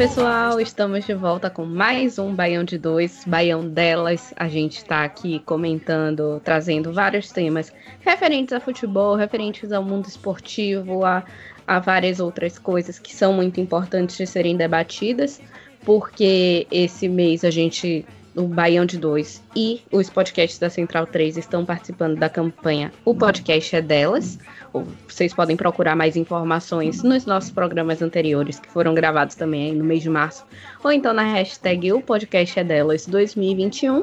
Pessoal, estamos de volta com mais um Baião de Dois, Baião delas. A gente está aqui comentando, trazendo vários temas referentes a futebol, referentes ao mundo esportivo, a, a várias outras coisas que são muito importantes de serem debatidas, porque esse mês a gente, o Baião de Dois e os podcasts da Central 3 estão participando da campanha O Podcast é Delas. Vocês podem procurar mais informações nos nossos programas anteriores, que foram gravados também no mês de março, ou então na hashtag O Podcast é Delas 2021.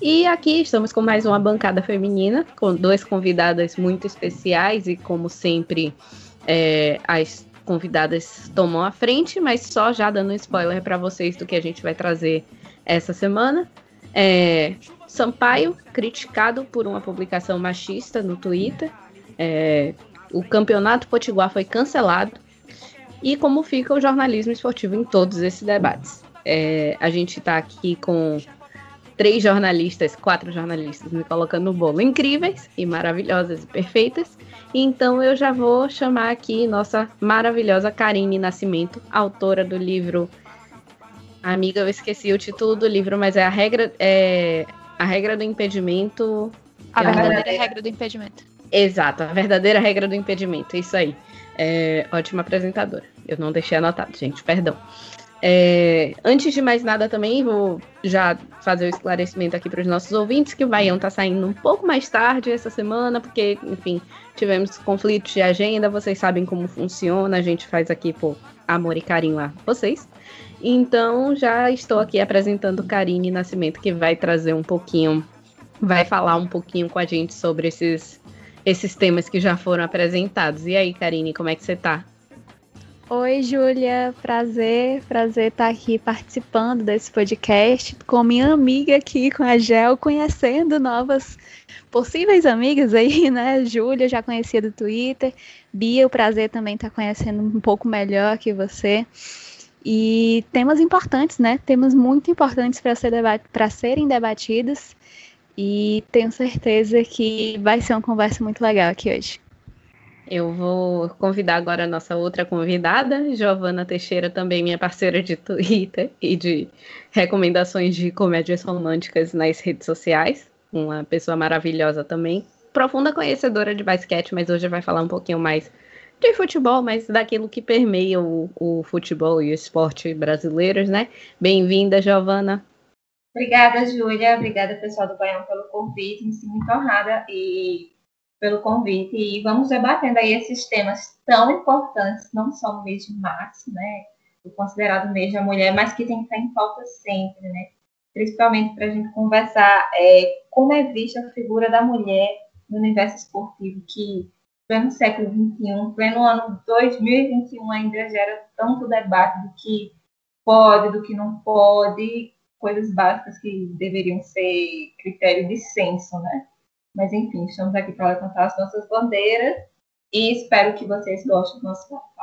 E aqui estamos com mais uma bancada feminina, com duas convidadas muito especiais, e como sempre, é, as convidadas tomam a frente, mas só já dando spoiler para vocês do que a gente vai trazer essa semana. É, Sampaio, criticado por uma publicação machista no Twitter. É, o campeonato potiguar foi cancelado. E como fica o jornalismo esportivo em todos esses debates. É, a gente está aqui com três jornalistas, quatro jornalistas, me colocando no bolo, incríveis e maravilhosas e perfeitas. Então eu já vou chamar aqui nossa maravilhosa Karine Nascimento, autora do livro. Amiga, eu esqueci o título do livro, mas é a regra, é, a regra do impedimento. A É verdadeira regra do impedimento. Exato, a verdadeira regra do impedimento, isso aí. É, ótima apresentadora. Eu não deixei anotado, gente, perdão. É, antes de mais nada também, vou já fazer o esclarecimento aqui para os nossos ouvintes que o Baião tá saindo um pouco mais tarde essa semana, porque, enfim, tivemos conflitos de agenda, vocês sabem como funciona, a gente faz aqui por amor e carinho a vocês. Então, já estou aqui apresentando Karine Nascimento, que vai trazer um pouquinho, vai falar um pouquinho com a gente sobre esses esses temas que já foram apresentados. E aí, Karine, como é que você tá? Oi, Júlia. Prazer, prazer estar aqui participando desse podcast com minha amiga aqui, com a Gel, conhecendo novas possíveis amigas aí, né? Júlia, já conhecia do Twitter. Bia, o prazer também estar conhecendo um pouco melhor que você. E temas importantes, né? Temas muito importantes para ser serem debatidos. E tenho certeza que vai ser uma conversa muito legal aqui hoje. Eu vou convidar agora a nossa outra convidada, Giovana Teixeira, também minha parceira de Twitter e de recomendações de comédias românticas nas redes sociais. Uma pessoa maravilhosa também. Profunda conhecedora de basquete, mas hoje vai falar um pouquinho mais de futebol, mas daquilo que permeia o, o futebol e o esporte brasileiros, né? Bem-vinda, Giovana. Obrigada, Júlia. Obrigada, pessoal do Baião, pelo convite. Me sinto muito honrada e pelo convite. E vamos debatendo aí esses temas tão importantes, não só no mês de março, né? O considerado mês da mulher, mas que tem que estar em pauta sempre, né? Principalmente para a gente conversar é, como é vista a figura da mulher no universo esportivo, que pleno século XXI, pleno ano 2021 ainda gera tanto debate do que pode, do que não pode, coisas básicas que deveriam ser critério de senso, né? Mas enfim, estamos aqui para levantar as nossas bandeiras e espero que vocês gostem do nosso papo.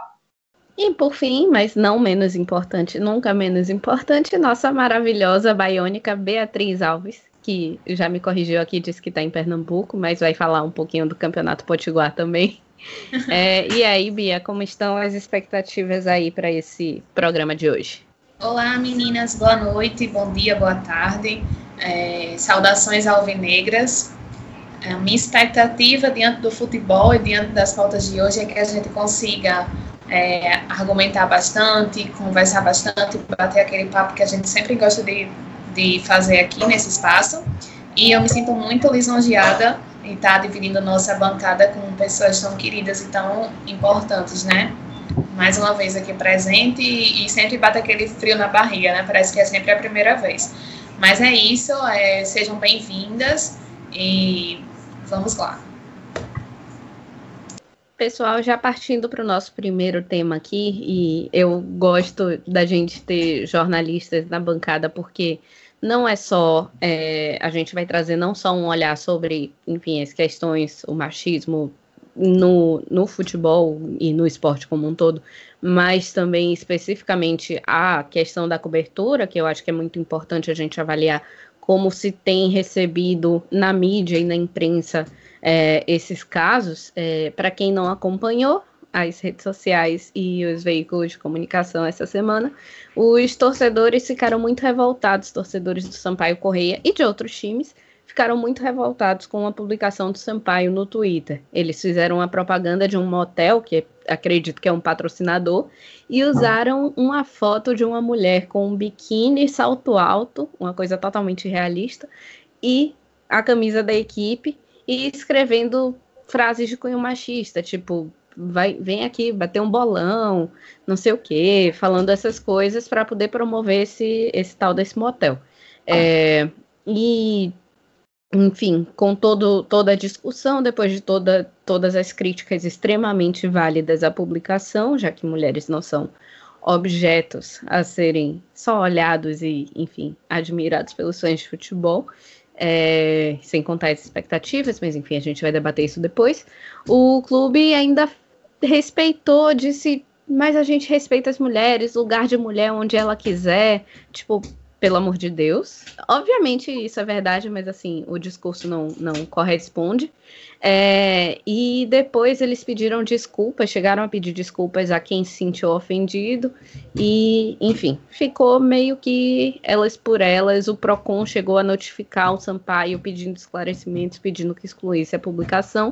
E por fim, mas não menos importante, nunca menos importante, nossa maravilhosa baiônica Beatriz Alves, que já me corrigiu aqui, disse que está em Pernambuco, mas vai falar um pouquinho do Campeonato Potiguar também. É, e aí, Bia, como estão as expectativas aí para esse programa de hoje? Olá, meninas, boa noite, bom dia, boa tarde. É, saudações alvinegras. A minha expectativa diante do futebol e diante das pautas de hoje é que a gente consiga é, argumentar bastante, conversar bastante, bater aquele papo que a gente sempre gosta de, de fazer aqui nesse espaço. E eu me sinto muito lisonjeada em estar dividindo nossa bancada com pessoas tão queridas e tão importantes, né? mais uma vez aqui presente e, e, sempre bate aquele frio na barriga, né? Parece que é sempre a primeira vez. Mas é isso, é, sejam bem-vindas e vamos lá. Pessoal, já partindo para o nosso primeiro tema aqui, e eu gosto da gente ter jornalistas na bancada, porque não é só, é, a gente vai trazer não só um olhar sobre, enfim, as questões, o machismo, no, no futebol e no esporte como um todo, mas também especificamente a questão da cobertura, que eu acho que é muito importante a gente avaliar como se tem recebido na mídia e na imprensa é, esses casos. É, Para quem não acompanhou as redes sociais e os veículos de comunicação essa semana, os torcedores ficaram muito revoltados, torcedores do Sampaio Correia e de outros times, ficaram muito revoltados com a publicação do Sampaio no Twitter. Eles fizeram uma propaganda de um motel, que acredito que é um patrocinador, e usaram uma foto de uma mulher com um biquíni, salto alto, uma coisa totalmente realista, e a camisa da equipe, e escrevendo frases de cunho machista, tipo, vai, vem aqui bater um bolão, não sei o quê, falando essas coisas para poder promover esse, esse tal desse motel. É, e enfim, com todo, toda a discussão, depois de toda, todas as críticas extremamente válidas à publicação, já que mulheres não são objetos a serem só olhados e, enfim, admirados pelos fãs de futebol, é, sem contar as expectativas, mas enfim, a gente vai debater isso depois. O clube ainda respeitou, disse, mas a gente respeita as mulheres, lugar de mulher onde ela quiser, tipo, pelo amor de Deus. Obviamente isso é verdade, mas assim, o discurso não, não corresponde. É, e depois eles pediram desculpas, chegaram a pedir desculpas a quem se sentiu ofendido. E, enfim, ficou meio que elas por elas. O PROCON chegou a notificar o Sampaio pedindo esclarecimentos, pedindo que excluísse a publicação.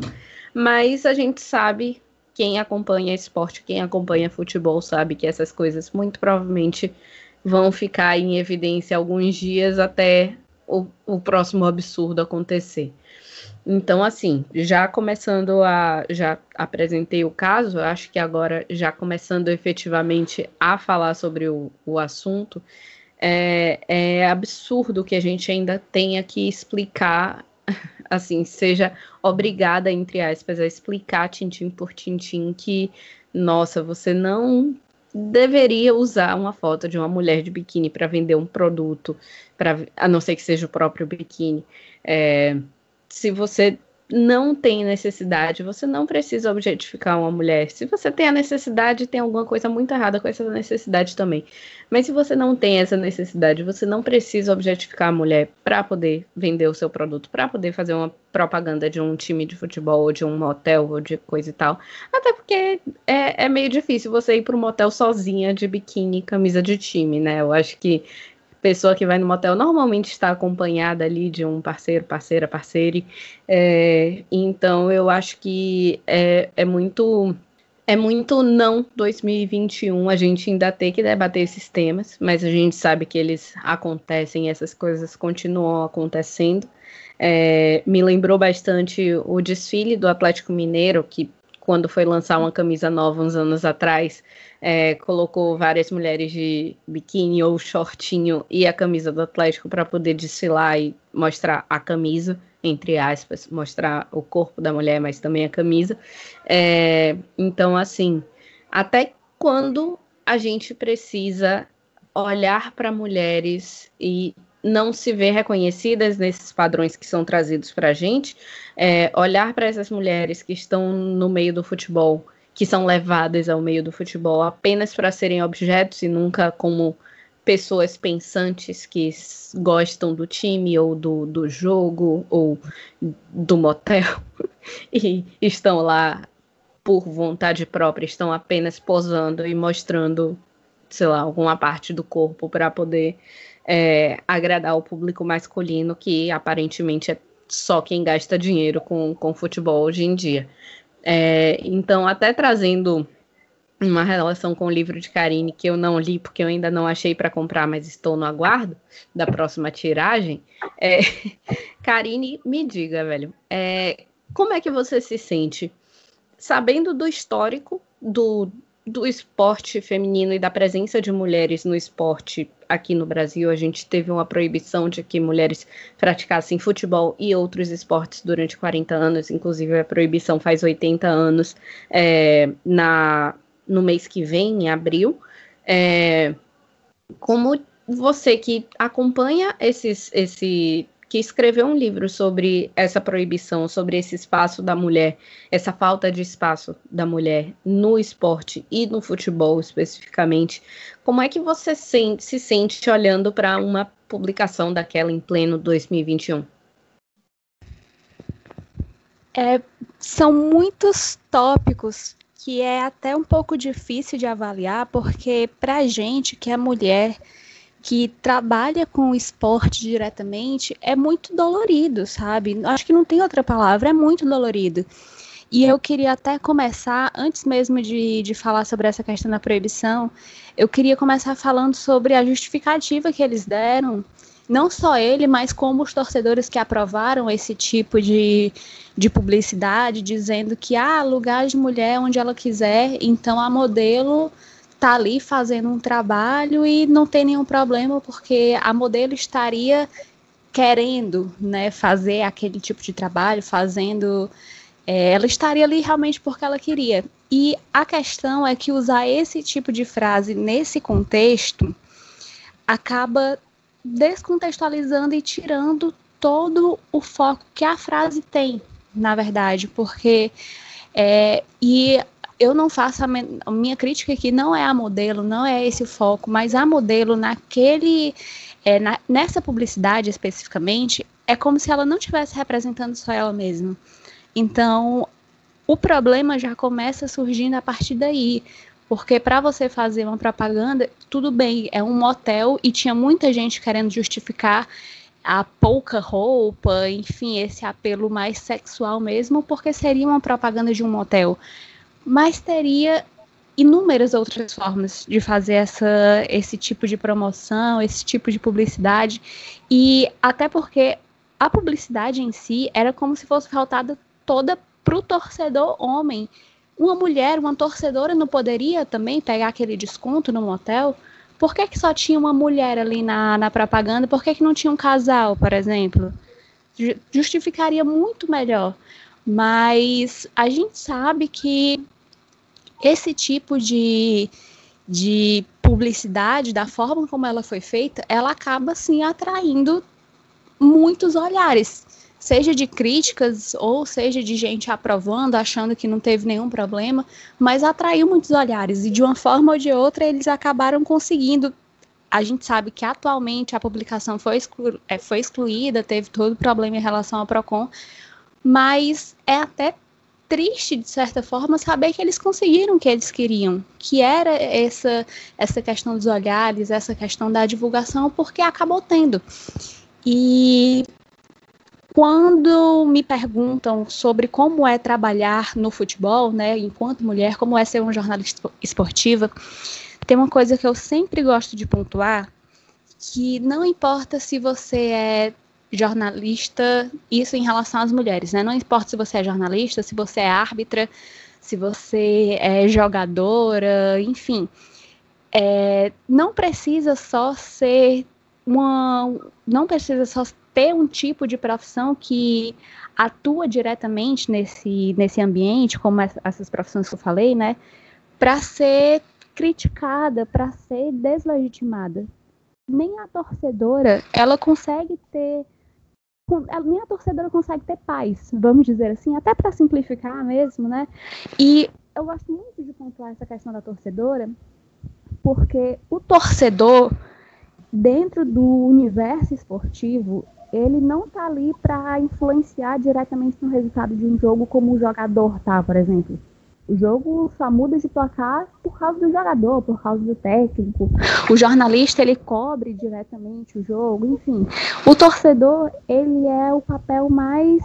Mas a gente sabe, quem acompanha esporte, quem acompanha futebol, sabe que essas coisas muito provavelmente vão ficar em evidência alguns dias até o, o próximo absurdo acontecer. Então, assim, já começando a. Já apresentei o caso, acho que agora, já começando efetivamente a falar sobre o, o assunto, é, é absurdo que a gente ainda tenha que explicar, assim, seja obrigada, entre aspas, a explicar tintim por tintim que, nossa, você não deveria usar uma foto de uma mulher de biquíni para vender um produto, pra, a não ser que seja o próprio biquíni. É, se você não tem necessidade, você não precisa objetificar uma mulher. Se você tem a necessidade, tem alguma coisa muito errada com essa necessidade também. Mas se você não tem essa necessidade, você não precisa objetificar a mulher para poder vender o seu produto, para poder fazer uma propaganda de um time de futebol, ou de um motel, ou de coisa e tal. Até porque é, é meio difícil você ir para um motel sozinha, de biquíni, camisa de time, né? Eu acho que pessoa que vai no motel normalmente está acompanhada ali de um parceiro, parceira, parceire. É, então eu acho que é, é muito é muito não 2021 a gente ainda tem que debater esses temas, mas a gente sabe que eles acontecem, essas coisas continuam acontecendo. É, me lembrou bastante o desfile do Atlético Mineiro, que quando foi lançar uma camisa nova uns anos atrás, é, colocou várias mulheres de biquíni ou shortinho e a camisa do Atlético para poder desfilar e mostrar a camisa, entre aspas, mostrar o corpo da mulher, mas também a camisa. É, então, assim, até quando a gente precisa olhar para mulheres e não se ver reconhecidas nesses padrões que são trazidos para a gente, é, olhar para essas mulheres que estão no meio do futebol que são levadas ao meio do futebol apenas para serem objetos e nunca como pessoas pensantes que gostam do time ou do, do jogo ou do motel e estão lá por vontade própria, estão apenas posando e mostrando sei lá, alguma parte do corpo para poder é, agradar o público masculino, que aparentemente é só quem gasta dinheiro com, com futebol hoje em dia. É, então, até trazendo uma relação com o livro de Karine que eu não li porque eu ainda não achei para comprar, mas estou no aguardo da próxima tiragem. É, Karine, me diga, velho, é, como é que você se sente sabendo do histórico do, do esporte feminino e da presença de mulheres no esporte aqui no Brasil? A gente teve uma proibição de que mulheres praticassem futebol e outros esportes durante 40 anos, inclusive a proibição faz 80 anos é, na no mês que vem, em abril. É, como você que acompanha esses, esse que escreveu um livro sobre essa proibição, sobre esse espaço da mulher, essa falta de espaço da mulher no esporte e no futebol especificamente. Como é que você se sente olhando para uma publicação daquela em pleno 2021? É, são muitos tópicos que é até um pouco difícil de avaliar, porque para gente que é mulher, que trabalha com o esporte diretamente, é muito dolorido, sabe? Acho que não tem outra palavra, é muito dolorido. E eu queria até começar, antes mesmo de, de falar sobre essa questão da proibição, eu queria começar falando sobre a justificativa que eles deram não só ele, mas como os torcedores que aprovaram esse tipo de, de publicidade, dizendo que há ah, lugar de mulher onde ela quiser, então a modelo está ali fazendo um trabalho e não tem nenhum problema, porque a modelo estaria querendo né, fazer aquele tipo de trabalho, fazendo. É, ela estaria ali realmente porque ela queria. E a questão é que usar esse tipo de frase nesse contexto acaba descontextualizando e tirando todo o foco que a frase tem, na verdade, porque é, e eu não faço a, a, minha crítica aqui não é a modelo, não é esse o foco, mas a modelo naquele é, na, nessa publicidade especificamente é como se ela não estivesse representando só ela mesma. Então o problema já começa surgindo a partir daí, porque para você fazer uma propaganda, tudo bem, é um motel e tinha muita gente querendo justificar a pouca roupa, enfim, esse apelo mais sexual mesmo, porque seria uma propaganda de um motel. Mas teria inúmeras outras formas de fazer essa, esse tipo de promoção, esse tipo de publicidade, e até porque a publicidade em si era como se fosse faltada toda para o torcedor homem uma mulher, uma torcedora, não poderia também pegar aquele desconto no motel? Por que, que só tinha uma mulher ali na, na propaganda? Por que, que não tinha um casal, por exemplo? Justificaria muito melhor. Mas a gente sabe que esse tipo de, de publicidade, da forma como ela foi feita, ela acaba sim atraindo muitos olhares seja de críticas ou seja de gente aprovando, achando que não teve nenhum problema, mas atraiu muitos olhares e de uma forma ou de outra eles acabaram conseguindo. A gente sabe que atualmente a publicação foi, exclu é, foi excluída, teve todo o problema em relação ao PROCON, mas é até triste, de certa forma, saber que eles conseguiram o que eles queriam, que era essa, essa questão dos olhares, essa questão da divulgação, porque acabou tendo. E quando me perguntam sobre como é trabalhar no futebol, né, enquanto mulher, como é ser uma jornalista esportiva, tem uma coisa que eu sempre gosto de pontuar, que não importa se você é jornalista, isso em relação às mulheres, né? Não importa se você é jornalista, se você é árbitra, se você é jogadora, enfim. É, não precisa só ser uma. Não precisa só ter um tipo de profissão que atua diretamente nesse, nesse ambiente, como essas profissões que eu falei, né, para ser criticada, para ser deslegitimada. Nem a torcedora, ela consegue ter nem a torcedora consegue ter paz, vamos dizer assim, até para simplificar mesmo, né? E eu gosto muito de pontuar essa questão da torcedora, porque o torcedor, dentro do universo esportivo, ele não está ali para influenciar diretamente no resultado de um jogo como o jogador tá, por exemplo. O jogo só muda de placar por causa do jogador, por causa do técnico. O jornalista ele cobre diretamente o jogo, enfim. O torcedor ele é o papel mais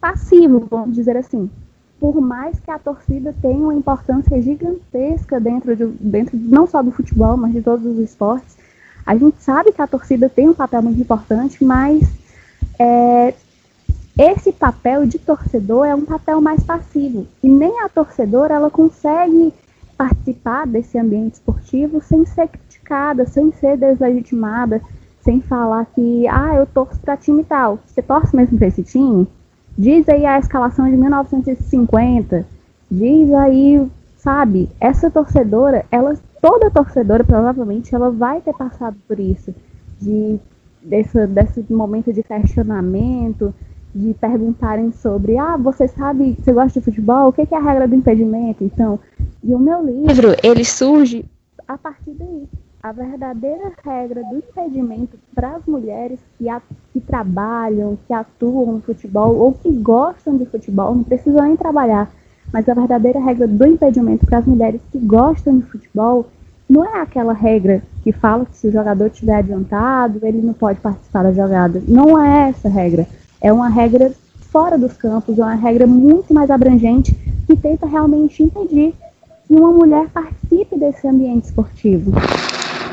passivo, vamos dizer assim. Por mais que a torcida tenha uma importância gigantesca dentro de, dentro não só do futebol, mas de todos os esportes, a gente sabe que a torcida tem um papel muito importante, mas é, esse papel de torcedor é um papel mais passivo e nem a torcedora ela consegue participar desse ambiente esportivo sem ser criticada, sem ser deslegitimada, sem falar que ah eu torço para time tal. Você torce mesmo para esse time? Diz aí a escalação de 1950. Diz aí, sabe? Essa torcedora, ela toda torcedora provavelmente ela vai ter passado por isso de desse, desse momento de questionamento, de perguntarem sobre, ah, você sabe, você gosta de futebol, o que é a regra do impedimento? Então, e o meu livro, ele surge a partir daí. A verdadeira regra do impedimento para as mulheres que, a, que trabalham, que atuam no futebol ou que gostam de futebol, não precisam nem trabalhar, mas a verdadeira regra do impedimento para as mulheres que gostam de futebol não é aquela regra que fala que se o jogador estiver adiantado, ele não pode participar da jogada. Não é essa regra é uma regra fora dos campos, é uma regra muito mais abrangente que tenta realmente impedir que uma mulher participe desse ambiente esportivo.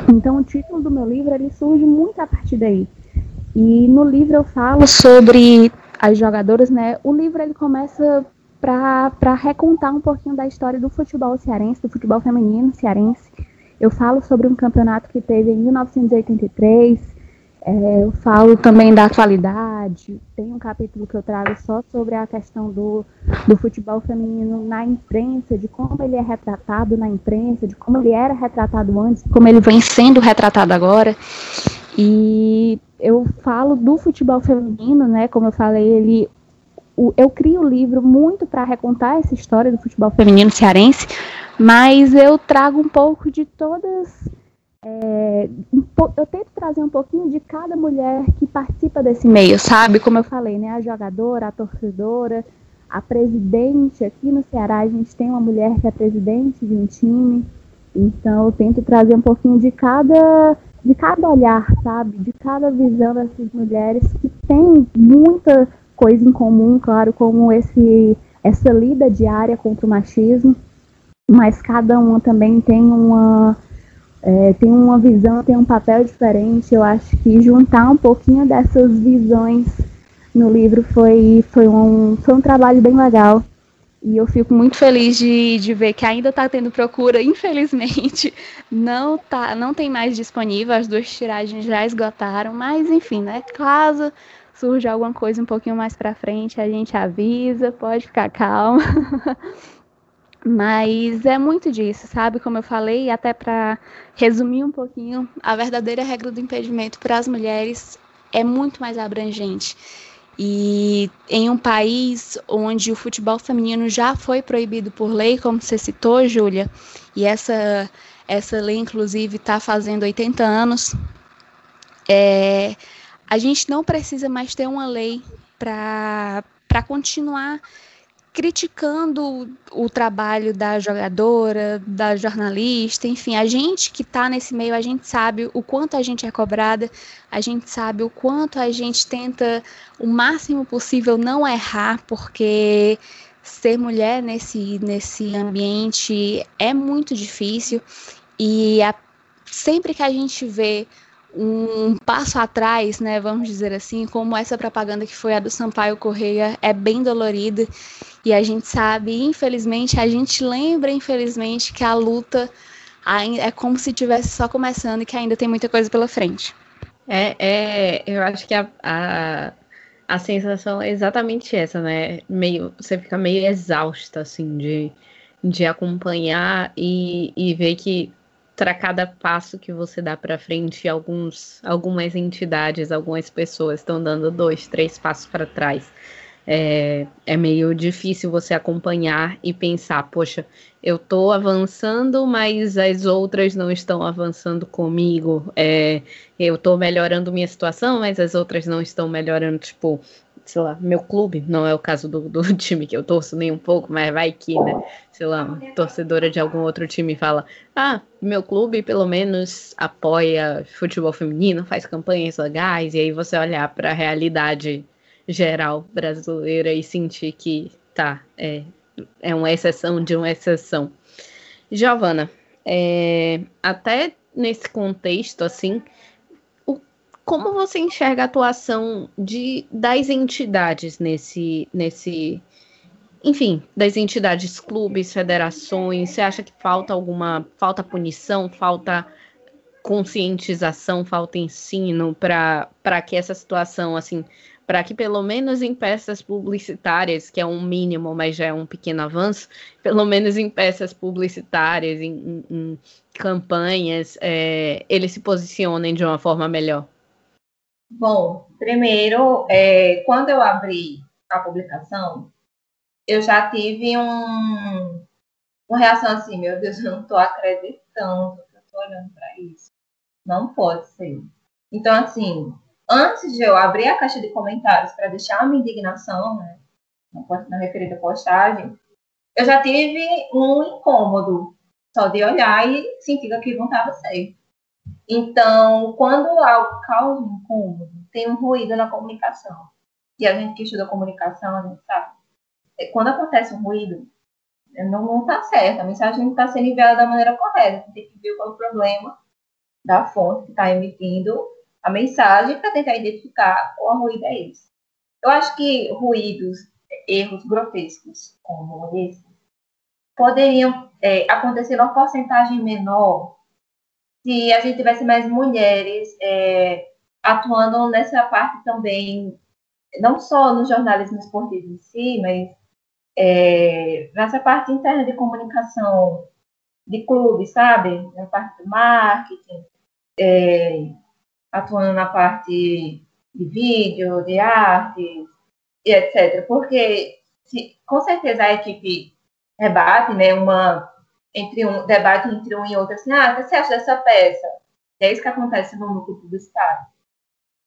Então, o título do meu livro ele surge muito a partir daí. E no livro eu falo sobre as jogadoras, né? O livro ele começa para recontar um pouquinho da história do futebol cearense, do futebol feminino cearense. Eu falo sobre um campeonato que teve em 1983, é, eu falo também da atualidade, tem um capítulo que eu trago só sobre a questão do, do futebol feminino na imprensa, de como ele é retratado na imprensa, de como ele era retratado antes, como ele vem sendo retratado agora. E eu falo do futebol feminino, né? Como eu falei, ele eu crio o livro muito para recontar essa história do futebol feminino cearense, mas eu trago um pouco de todas é, eu tento trazer um pouquinho de cada mulher que participa desse meio, sabe? Como eu falei, né? A jogadora, a torcedora, a presidente. Aqui no Ceará a gente tem uma mulher que é presidente de um time. Então eu tento trazer um pouquinho de cada, de cada olhar, sabe? De cada visão dessas mulheres que tem muita coisa em comum, claro, como esse essa lida diária contra o machismo, mas cada uma também tem uma é, tem uma visão, tem um papel diferente. Eu acho que juntar um pouquinho dessas visões no livro foi, foi, um, foi um trabalho bem legal. E eu fico muito feliz de, de ver que ainda está tendo procura. Infelizmente, não, tá, não tem mais disponível, as duas tiragens já esgotaram. Mas, enfim, né? Caso surja alguma coisa um pouquinho mais para frente, a gente avisa, pode ficar calma. Mas é muito disso, sabe? Como eu falei, até para resumir um pouquinho, a verdadeira regra do impedimento para as mulheres é muito mais abrangente. E em um país onde o futebol feminino já foi proibido por lei, como você citou, Júlia, e essa, essa lei, inclusive, está fazendo 80 anos, é, a gente não precisa mais ter uma lei para continuar criticando o trabalho da jogadora, da jornalista, enfim, a gente que está nesse meio, a gente sabe o quanto a gente é cobrada, a gente sabe o quanto a gente tenta o máximo possível não errar, porque ser mulher nesse, nesse ambiente é muito difícil e a, sempre que a gente vê um passo atrás, né, vamos dizer assim, como essa propaganda que foi a do Sampaio Correia é bem dolorida e a gente sabe, infelizmente, a gente lembra, infelizmente, que a luta é como se tivesse só começando e que ainda tem muita coisa pela frente. É, é eu acho que a, a, a sensação é exatamente essa, né? Meio, você fica meio exausta, assim, de, de acompanhar e, e ver que para cada passo que você dá para frente, alguns, algumas entidades, algumas pessoas estão dando dois, três passos para trás. É, é, meio difícil você acompanhar e pensar, poxa, eu estou avançando, mas as outras não estão avançando comigo. É, eu estou melhorando minha situação, mas as outras não estão melhorando. Tipo, sei lá, meu clube, não é o caso do, do time que eu torço nem um pouco, mas vai que, né? Sei lá, torcedora de algum outro time fala: ah, meu clube pelo menos apoia futebol feminino, faz campanhas legais, e aí você olhar para a realidade geral brasileira e sentir que tá, é, é uma exceção de uma exceção. Giovana, é, até nesse contexto, assim, como você enxerga a atuação de, das entidades nesse, nesse, enfim, das entidades, clubes, federações? Você acha que falta alguma, falta punição, falta conscientização, falta ensino para que essa situação, assim, para que pelo menos em peças publicitárias, que é um mínimo, mas já é um pequeno avanço, pelo menos em peças publicitárias, em, em, em campanhas, é, eles se posicionem de uma forma melhor? Bom, primeiro, é, quando eu abri a publicação, eu já tive um, uma reação assim, meu Deus, eu não estou acreditando que eu estou olhando para isso. Não pode ser. Então, assim, antes de eu abrir a caixa de comentários para deixar a minha indignação, né, na referida postagem, eu já tive um incômodo só de olhar e sentir que aquilo não estava certo. Então, quando algo causa um incômodo, tem um ruído na comunicação. E a gente que estuda comunicação, a gente sabe. É, quando acontece um ruído, não está certo, a mensagem não está sendo enviada da maneira correta. Tem que ver qual é o problema da fonte que está emitindo a mensagem para tentar identificar qual ruído é esse. Eu acho que ruídos, erros grotescos como esse, poderiam é, acontecer uma porcentagem menor se a gente tivesse mais mulheres é, atuando nessa parte também, não só no jornalismo esportivo em si, mas é, nessa parte interna de comunicação de clube, sabe? Na parte do marketing, é, atuando na parte de vídeo, de arte e etc. Porque se, com certeza a equipe rebate, né, uma entre um debate entre um e outro assim, ah, o que você acha dessa peça? É isso que acontece no núcleo publicitário.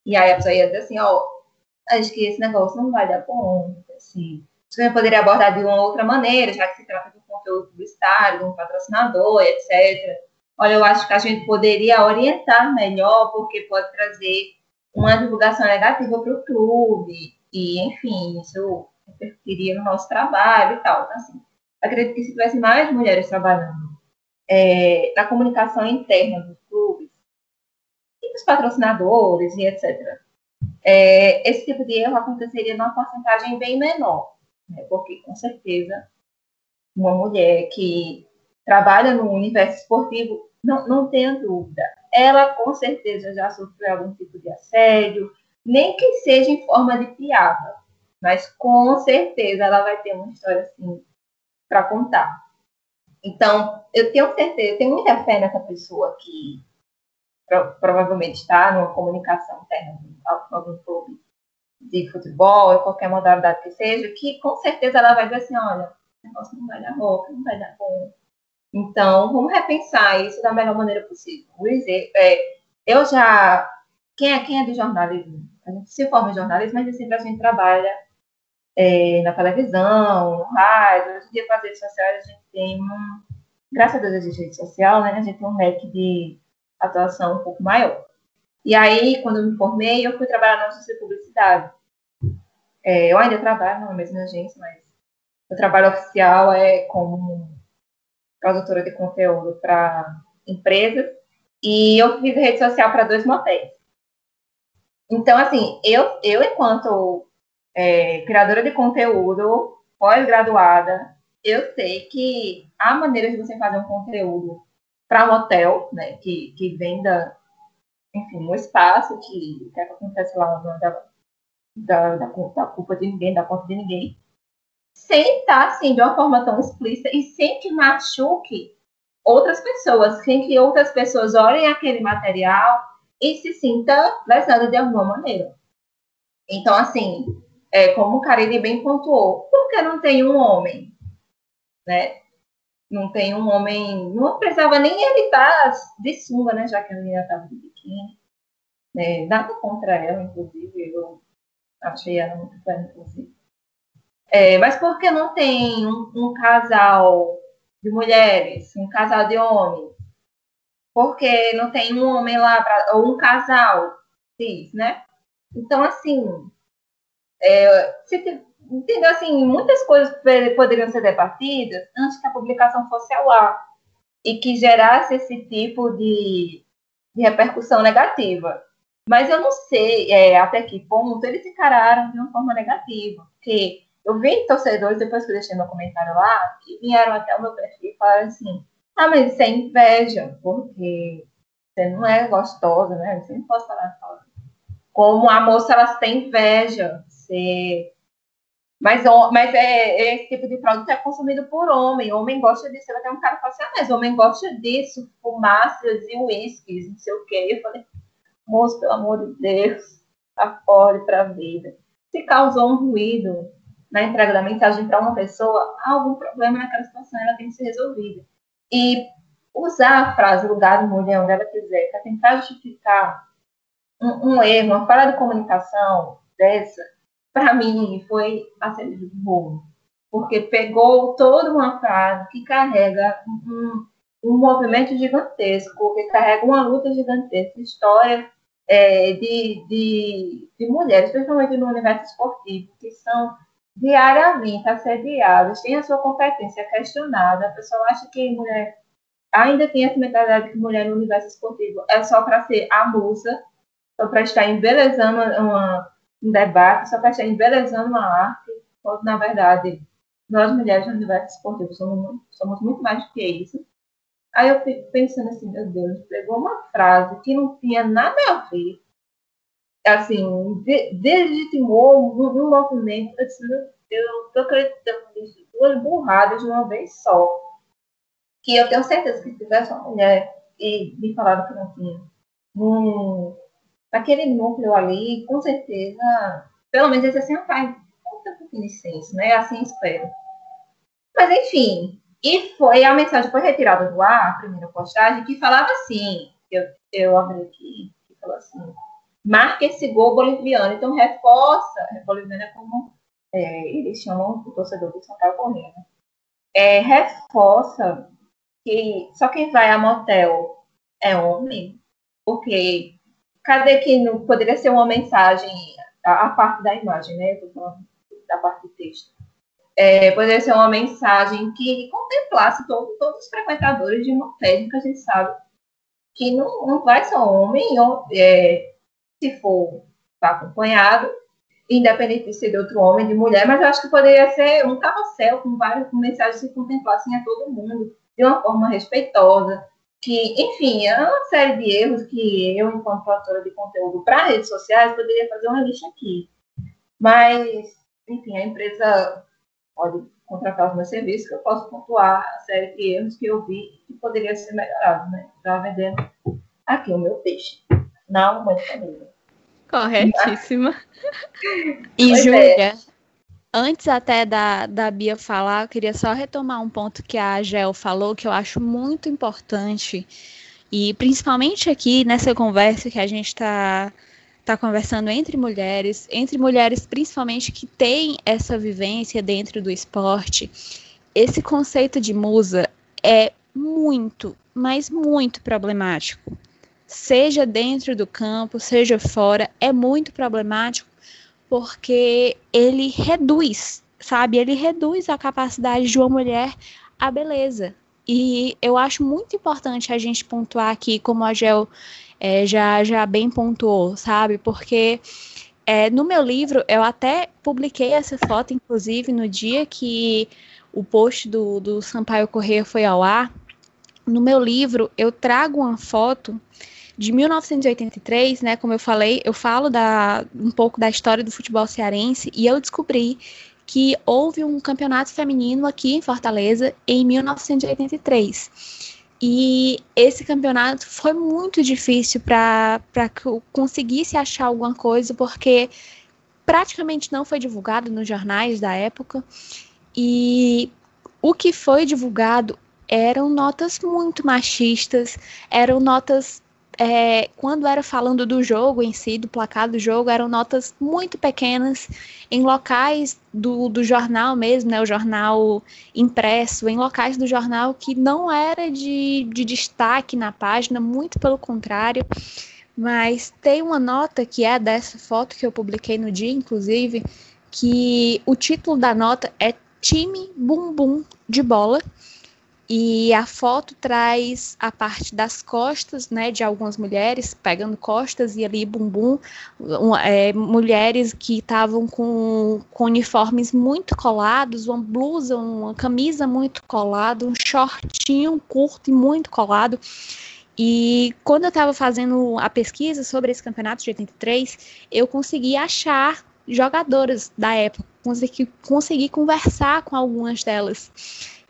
E aí a pessoa ia dizer assim, ó, oh, acho que esse negócio não vai dar bom, assim. Você poderia abordar de uma outra maneira, já que se trata de um conteúdo publicitário, de um patrocinador, etc. Olha, eu acho que a gente poderia orientar melhor, porque pode trazer uma divulgação negativa para o clube, e, enfim, isso interferiria no nosso trabalho e tal. Então, assim, acredito que se tivesse mais mulheres trabalhando é, na comunicação interna dos clubes, e dos patrocinadores e etc., é, esse tipo de erro aconteceria numa porcentagem bem menor, né? porque, com certeza, uma mulher que trabalha no universo esportivo, não, não tenha dúvida, ela com certeza já sofreu algum tipo de assédio, nem que seja em forma de piada, mas com certeza ela vai ter uma história assim para contar. Então, eu tenho certeza, eu tenho muita fé nessa pessoa que pro, provavelmente está numa comunicação interna algum clube de futebol, ou qualquer modalidade que seja, que com certeza ela vai dizer assim, olha, o negócio não vai dar boca, não vai dar bom, então, vamos repensar isso da melhor maneira possível. É, eu já. Quem é, quem é de jornalismo? A gente se forma em jornalismo, mas sempre a gente trabalha é, na televisão, no rádio. Hoje em dia, com as redes sociais, a gente tem um. Graças a Deus, a rede social, né? A gente tem um leque de atuação um pouco maior. E aí, quando eu me formei, eu fui trabalhar na agência de publicidade. É, eu ainda trabalho na mesma agência, mas o trabalho oficial é como produtora de conteúdo para empresas, e eu fiz rede social para dois motéis. Então, assim, eu, eu enquanto é, criadora de conteúdo, pós-graduada, eu sei que há maneiras de você fazer um conteúdo para um hotel, né, que, que venda, enfim, um espaço que, que acontece lá da, da, da, da culpa de ninguém, da conta de ninguém, sem estar assim de uma forma tão explícita e sem que machuque outras pessoas, sem que outras pessoas olhem aquele material e se sinta lesada de alguma maneira. Então, assim, é, como o Karine bem pontuou, por que não tem um homem? Né? Não tem um homem, não precisava nem ele estar de sunga, né? Já que a menina estava de biquíni. Né? Nada contra ela, inclusive, eu Achei ela muito fã, inclusive. É, mas por que não tem um, um casal de mulheres, um casal de homens? Porque não tem um homem lá, pra, ou um casal cis, né? Então, assim, é, se, entendeu? Assim, muitas coisas poderiam ser debatidas antes que a publicação fosse ao ar e que gerasse esse tipo de, de repercussão negativa. Mas eu não sei é, até que ponto eles encararam de uma forma negativa, porque eu vi torcedores, depois que eu deixei meu comentário lá, que vieram até o meu perfil e falaram assim, ah, mas isso é inveja, porque você não é gostosa, né? Você não pode falar como a moça, elas têm inveja, você mas, mas é, esse tipo de produto é consumido por homem. O homem gosta disso. Vai ter um cara que fala assim, ah, mas homem gosta disso, fumaças e uísques, não sei o quê. Eu falei, moço, pelo amor de Deus, acorde para a vida. Se causou um ruído na entrega da mensagem para uma pessoa, há algum problema naquela situação, ela tem que ser resolvida. E usar a frase lugar onde ela quiser para tentar justificar um, um erro, uma falha de comunicação dessa, para mim, foi a cereja do bolo. Porque pegou toda uma frase que carrega um, um movimento gigantesco, que carrega uma luta gigantesca, história é, de, de, de mulheres, principalmente no universo esportivo, que são diariamente assediadas, têm a sua competência questionada. A pessoa acha que mulher ainda tem essa mentalidade que mulher no universo esportivo é só para ser a musa, só para estar embelezando uma, um debate só para estar embelezando uma arte, quando na verdade nós mulheres no universo esportivo somos somos muito mais do que isso. Aí eu fico pensando assim, meu Deus, pegou uma frase que não tinha nada a ver, assim, de, deslegitimou um, um movimento, eu disse, meu Deus, eu não estou acreditando nisso, duas burradas de uma vez só. Que eu tenho certeza que se tivesse uma mulher e me falado que não tinha, um, aquele núcleo ali, com certeza, pelo menos esse assim, faz um pouquinho de senso, né? Assim espero. Mas enfim, e foi a mensagem foi retirada do ar, a primeira postagem, que falava assim, eu, eu abri aqui, que falou assim, marca esse gol boliviano, então reforça, boliviano é como é, eles chamam o torcedor do São Paulo Correia, né? é, reforça que só quem vai a motel é homem, porque cadê que não poderia ser uma mensagem, a, a parte da imagem, né? Estou falando da parte do texto. É, poderia ser uma mensagem que contemplasse todo, todos os frequentadores de uma técnica, que a gente sabe que não, não vai só homem, ou, é, se for tá acompanhado, independente de ser de outro homem, de mulher, mas eu acho que poderia ser um carrossel com várias mensagens que contemplassem a todo mundo de uma forma respeitosa, que, enfim, é uma série de erros que eu, enquanto produtora de conteúdo para redes sociais, poderia fazer uma lista aqui. Mas, enfim, a empresa pode contratar os meus serviços, que eu posso pontuar a série de erros que eu vi que poderia ser melhorado, né? Estava vendendo aqui o meu peixe, não uma família. Corretíssima. E, pois Júlia, é. Antes até da, da Bia falar, eu queria só retomar um ponto que a Gel falou, que eu acho muito importante, e principalmente aqui nessa conversa que a gente está tá conversando entre mulheres, entre mulheres principalmente que têm essa vivência dentro do esporte, esse conceito de musa é muito, mas muito problemático. Seja dentro do campo, seja fora, é muito problemático porque ele reduz, sabe? Ele reduz a capacidade de uma mulher à beleza. E eu acho muito importante a gente pontuar aqui, como a Gel é, já, já bem pontuou, sabe? Porque é, no meu livro, eu até publiquei essa foto, inclusive, no dia que o post do, do Sampaio Correia foi ao ar. No meu livro, eu trago uma foto de 1983, né, como eu falei, eu falo da, um pouco da história do futebol cearense e eu descobri que houve um campeonato feminino aqui em Fortaleza em 1983. E esse campeonato foi muito difícil para que eu conseguisse achar alguma coisa, porque praticamente não foi divulgado nos jornais da época. E o que foi divulgado eram notas muito machistas, eram notas é, quando era falando do jogo em si, do placar do jogo, eram notas muito pequenas em locais do, do jornal mesmo, né, o jornal impresso, em locais do jornal que não era de, de destaque na página, muito pelo contrário. Mas tem uma nota que é dessa foto que eu publiquei no dia, inclusive, que o título da nota é Time Bumbum de Bola e a foto traz a parte das costas, né, de algumas mulheres pegando costas e ali bumbum, um, é, mulheres que estavam com, com uniformes muito colados, uma blusa, uma camisa muito colada, um shortinho curto e muito colado. E quando eu estava fazendo a pesquisa sobre esse campeonato de 83, eu consegui achar jogadoras da época, consegui, consegui conversar com algumas delas.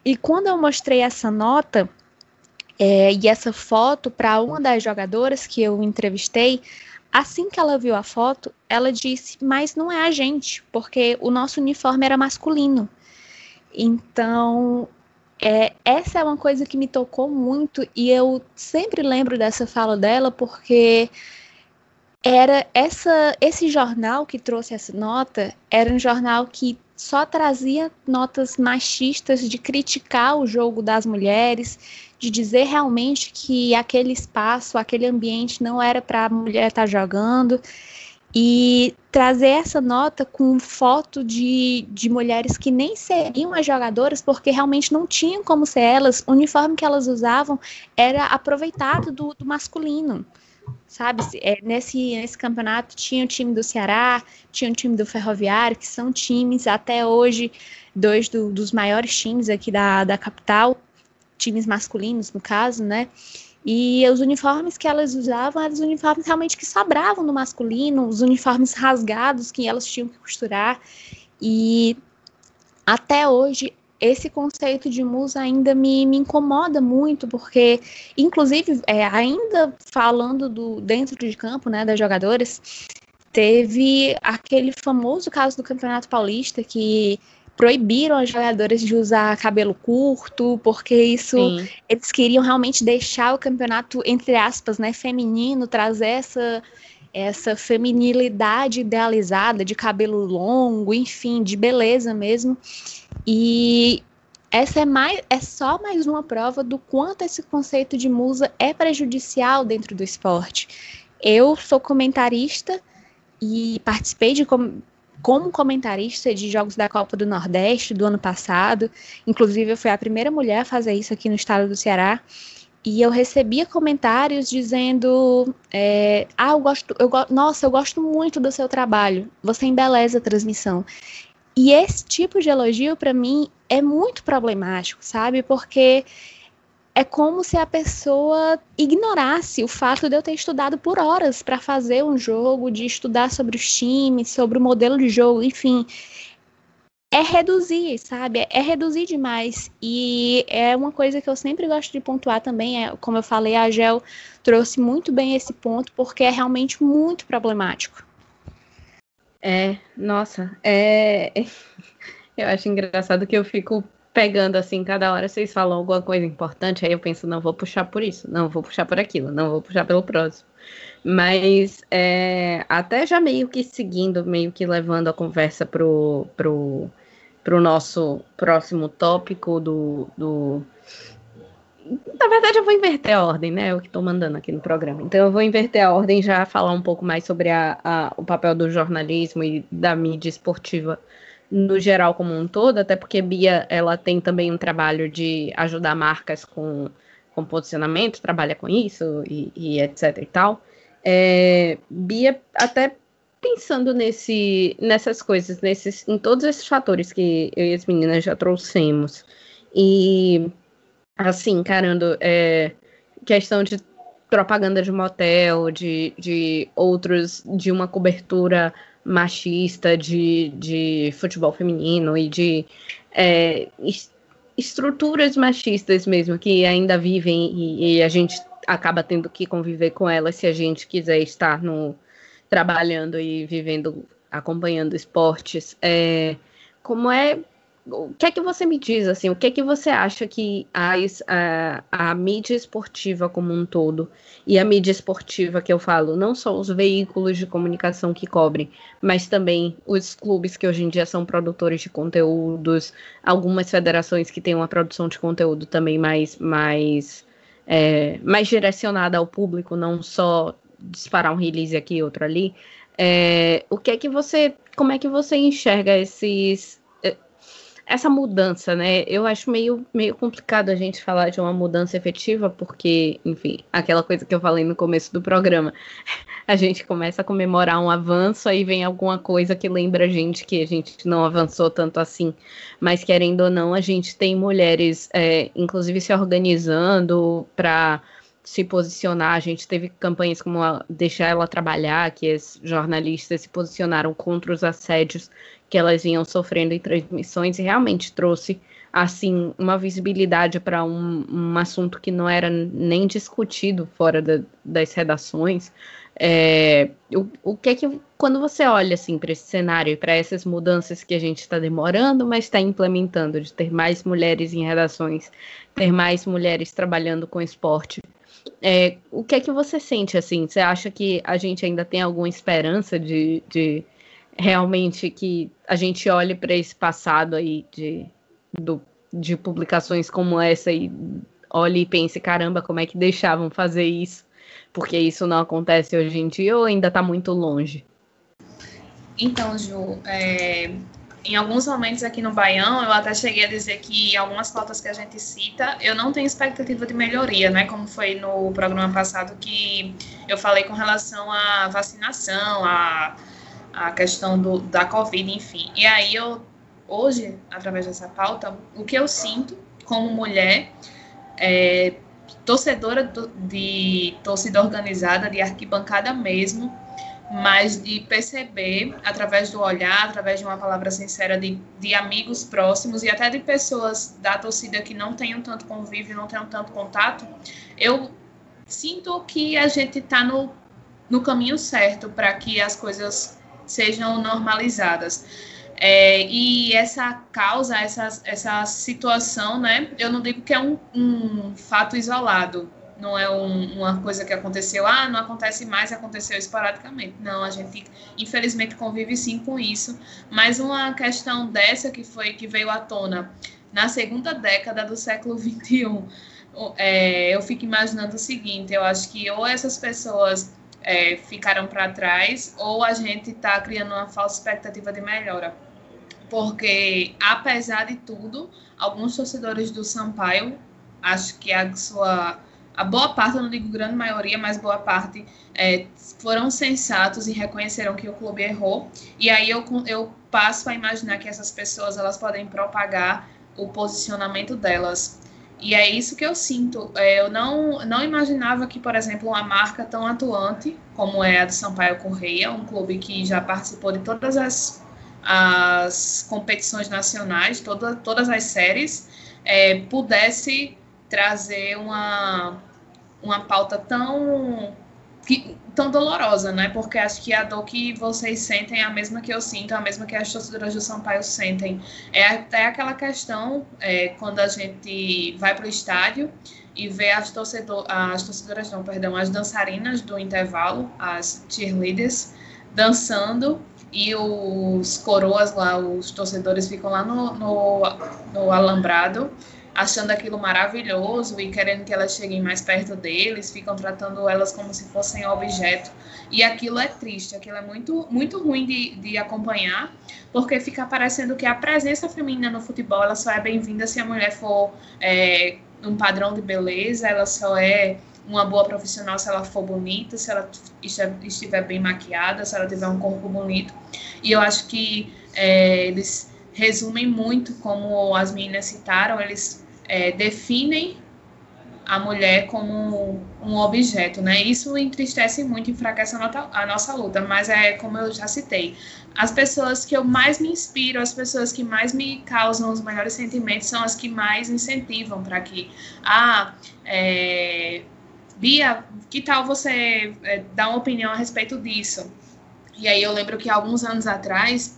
E quando eu mostrei essa nota é, e essa foto para uma das jogadoras que eu entrevistei, assim que ela viu a foto, ela disse: Mas não é a gente, porque o nosso uniforme era masculino. Então, é, essa é uma coisa que me tocou muito e eu sempre lembro dessa fala dela porque era essa esse jornal que trouxe essa nota era um jornal que só trazia notas machistas de criticar o jogo das mulheres, de dizer realmente que aquele espaço, aquele ambiente não era para a mulher estar tá jogando. E trazer essa nota com foto de, de mulheres que nem seriam as jogadoras, porque realmente não tinham como ser elas, o uniforme que elas usavam era aproveitado do, do masculino sabe? É, nesse, nesse campeonato tinha o time do Ceará, tinha o time do Ferroviário, que são times até hoje, dois do, dos maiores times aqui da, da capital, times masculinos no caso, né? E os uniformes que elas usavam eram os uniformes realmente que sobravam no masculino, os uniformes rasgados que elas tinham que costurar. E até hoje esse conceito de musa ainda me, me incomoda muito, porque, inclusive, é, ainda falando do dentro de campo, né, das jogadoras, teve aquele famoso caso do Campeonato Paulista que proibiram as jogadoras de usar cabelo curto, porque isso Sim. eles queriam realmente deixar o campeonato entre aspas, né, feminino, trazer essa essa feminilidade idealizada de cabelo longo, enfim, de beleza mesmo. E essa é, mais, é só mais uma prova do quanto esse conceito de musa é prejudicial dentro do esporte. Eu sou comentarista e participei de com, como comentarista de jogos da Copa do Nordeste do ano passado. Inclusive, eu fui a primeira mulher a fazer isso aqui no estado do Ceará. E eu recebia comentários dizendo: é, Ah, eu gosto, eu go nossa, eu gosto muito do seu trabalho, você embeleza a transmissão. E esse tipo de elogio, para mim, é muito problemático, sabe? Porque é como se a pessoa ignorasse o fato de eu ter estudado por horas para fazer um jogo, de estudar sobre os times, sobre o modelo de jogo, enfim. É reduzir, sabe? É reduzir demais. E é uma coisa que eu sempre gosto de pontuar também. É, como eu falei, a Gel trouxe muito bem esse ponto, porque é realmente muito problemático. É, nossa, é. Eu acho engraçado que eu fico pegando assim, cada hora vocês falam alguma coisa importante, aí eu penso, não vou puxar por isso, não vou puxar por aquilo, não vou puxar pelo próximo. Mas é, até já meio que seguindo, meio que levando a conversa pro, pro, pro nosso próximo tópico do, do na verdade, eu vou inverter a ordem, né? É o que estou mandando aqui no programa. Então, eu vou inverter a ordem já falar um pouco mais sobre a, a, o papel do jornalismo e da mídia esportiva no geral como um todo, até porque Bia ela tem também um trabalho de ajudar marcas com, com posicionamento, trabalha com isso e, e etc e tal. É, Bia até pensando nesse, nessas coisas, nesses, em todos esses fatores que eu e as meninas já trouxemos. E assim, caramba, é, questão de propaganda de motel, de, de outros, de uma cobertura machista de, de futebol feminino e de é, estruturas machistas mesmo que ainda vivem e, e, a gente acaba tendo que conviver com elas se a gente quiser estar no trabalhando e vivendo, acompanhando esportes. É, como é o que é que você me diz, assim, o que é que você acha que a, a, a, mídia esportiva como um todo, e a mídia esportiva que eu falo, não só os veículos de comunicação que cobrem, mas também os clubes que hoje em dia são produtores de conteúdos, algumas federações que têm uma produção de conteúdo também mais, mais, é, mais direcionada ao público, não só disparar um release aqui e outro ali, é, o que é que você, como é que você enxerga esses essa mudança, né? Eu acho meio, meio complicado a gente falar de uma mudança efetiva, porque, enfim, aquela coisa que eu falei no começo do programa. A gente começa a comemorar um avanço, aí vem alguma coisa que lembra a gente que a gente não avançou tanto assim. Mas, querendo ou não, a gente tem mulheres, é, inclusive, se organizando para se posicionar. A gente teve campanhas como Deixar Ela Trabalhar, que as jornalistas se posicionaram contra os assédios que elas vinham sofrendo em transmissões e realmente trouxe assim uma visibilidade para um, um, assunto que não era nem discutido fora da, das redações. É, o, o que é que quando você olha assim para esse cenário e para essas mudanças que a gente está demorando, mas está implementando de ter mais mulheres em redações, ter mais mulheres trabalhando com esporte, é, o que é que você sente assim? Você acha que a gente ainda tem alguma esperança de, de realmente que a gente olhe para esse passado aí de, do, de publicações como essa e olhe e pense, caramba, como é que deixavam fazer isso? Porque isso não acontece hoje em dia ou ainda está muito longe? Então, Ju, é, em alguns momentos aqui no Baião, eu até cheguei a dizer que algumas pautas que a gente cita, eu não tenho expectativa de melhoria, né? Como foi no programa passado que eu falei com relação à vacinação, a a questão do, da Covid, enfim. E aí eu, hoje, através dessa pauta, o que eu sinto como mulher, é, torcedora do, de torcida organizada, de arquibancada mesmo, mas de perceber, através do olhar, através de uma palavra sincera de, de amigos próximos e até de pessoas da torcida que não tenham tanto convívio, não tenham tanto contato, eu sinto que a gente está no, no caminho certo para que as coisas sejam normalizadas. É, e essa causa, essa, essa situação, né? Eu não digo que é um, um fato isolado, não é um, uma coisa que aconteceu, ah, não acontece mais, aconteceu esporadicamente. Não, a gente infelizmente convive sim com isso. Mas uma questão dessa que foi que veio à tona na segunda década do século XXI, é, eu fico imaginando o seguinte: eu acho que ou essas pessoas é, ficaram para trás ou a gente está criando uma falsa expectativa de melhora. Porque, apesar de tudo, alguns torcedores do Sampaio, acho que a sua. A boa parte, eu não digo grande maioria, mas boa parte, é, foram sensatos e reconheceram que o clube errou. E aí eu, eu passo a imaginar que essas pessoas elas podem propagar o posicionamento delas e é isso que eu sinto. É, eu não, não imaginava que, por exemplo, uma marca tão atuante como é a do Sampaio Correia, um clube que já participou de todas as, as competições nacionais, toda, todas as séries, é, pudesse trazer uma, uma pauta tão que, tão dolorosa, né? Porque acho que a dor que vocês sentem é a mesma que eu sinto, é a mesma que as torcedoras do Sampaio sentem. É até aquela questão, é, quando a gente vai para o estádio e vê as, torcedor, as torcedoras, não, perdão, as dançarinas do intervalo, as cheerleaders, dançando e os coroas lá, os torcedores ficam lá no, no, no alambrado achando aquilo maravilhoso e querendo que elas cheguem mais perto deles, ficam tratando elas como se fossem objeto. E aquilo é triste, aquilo é muito, muito ruim de, de acompanhar, porque fica parecendo que a presença feminina no futebol ela só é bem-vinda se a mulher for é, um padrão de beleza, ela só é uma boa profissional se ela for bonita, se ela estiver bem maquiada, se ela tiver um corpo bonito. E eu acho que é, eles resumem muito, como as meninas citaram, eles é, definem a mulher como um objeto, né? Isso entristece muito, enfraquece a, nota, a, nossa luta, mas é como eu já citei. As pessoas que eu mais me inspiro, as pessoas que mais me causam os melhores sentimentos são as que mais incentivam para que, ah, é, Bia, que tal você é, dar uma opinião a respeito disso? E aí eu lembro que alguns anos atrás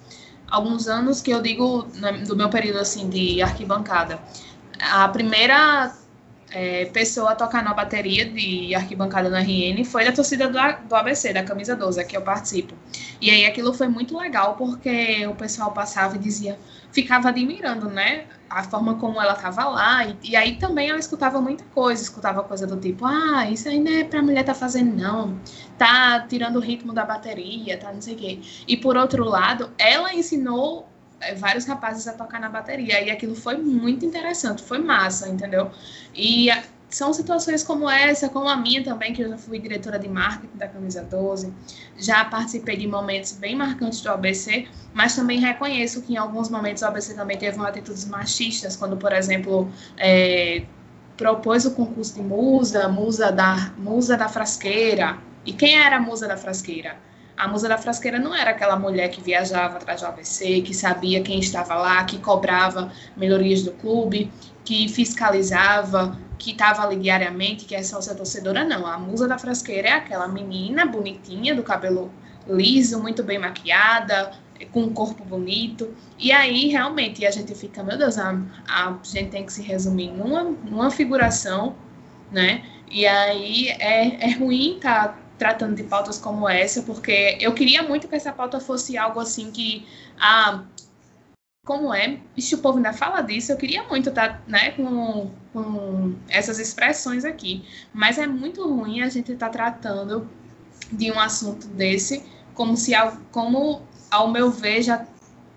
alguns anos que eu digo né, do meu período assim de arquibancada. A primeira é, pessoa a tocar na bateria de arquibancada no RN foi da torcida do, do ABC, da camisa 12, que eu participo. E aí aquilo foi muito legal porque o pessoal passava e dizia, ficava admirando, né? A forma como ela estava lá. E, e, aí também ela escutava muita coisa, escutava coisa do tipo, ah, isso aí não é pra mulher tá fazendo, não. Tá tirando o ritmo da bateria, tá não sei o quê. E por outro lado, ela ensinou vários rapazes a tocar na bateria. E aquilo foi muito interessante, foi massa, entendeu? E são situações como essa, como a minha também, que eu já fui diretora de marketing da Camisa 12, já participei de momentos bem marcantes do ABC, mas também reconheço que em alguns momentos o ABC também teve atitudes machistas, quando, por exemplo, é, propôs o concurso de musa, musa da, musa da frasqueira. E quem era a musa da frasqueira? A musa da frasqueira não era aquela mulher que viajava atrás do ABC, que sabia quem estava lá, que cobrava melhorias do clube, que fiscalizava, que estava ali diariamente, que é sócia torcedora, não. A musa da frasqueira é aquela menina bonitinha, do cabelo liso, muito bem maquiada, com um corpo bonito. E aí, realmente, a gente fica, meu Deus, a, a gente tem que se resumir numa, numa figuração, né? E aí é, é ruim tá tratando de pautas como essa, porque eu queria muito que essa pauta fosse algo assim que. Ah, como é? Bicho, o povo ainda fala disso. Eu queria muito estar tá, né, com, com essas expressões aqui. Mas é muito ruim a gente estar tá tratando de um assunto desse como se, como, ao meu ver, já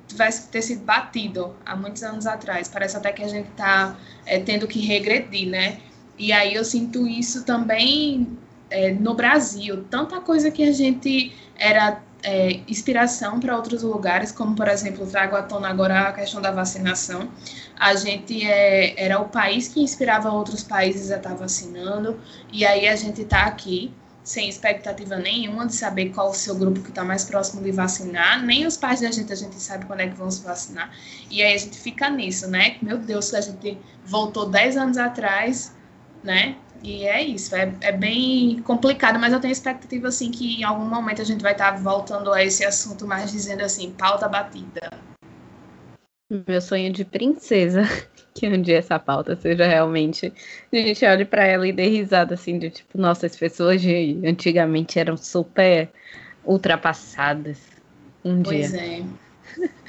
tivesse ter sido batido há muitos anos atrás. Parece até que a gente está é, tendo que regredir, né? E aí eu sinto isso também é, no Brasil, tanta coisa que a gente era é, inspiração para outros lugares, como por exemplo, trago à tona agora a questão da vacinação. A gente é, era o país que inspirava outros países a estar tá vacinando, e aí a gente está aqui sem expectativa nenhuma de saber qual o seu grupo que está mais próximo de vacinar, nem os pais da gente a gente sabe quando é que vão se vacinar, e aí a gente fica nisso, né? Meu Deus, a gente voltou 10 anos atrás, né? E é isso, é, é bem complicado, mas eu tenho expectativa, assim, que em algum momento a gente vai estar voltando a esse assunto, mais dizendo assim, pauta batida. Meu sonho de princesa, que um dia essa pauta seja realmente. A gente olhe para ela e dê risada, assim, de tipo, nossa, as pessoas de antigamente eram super ultrapassadas. Um pois dia. Pois é.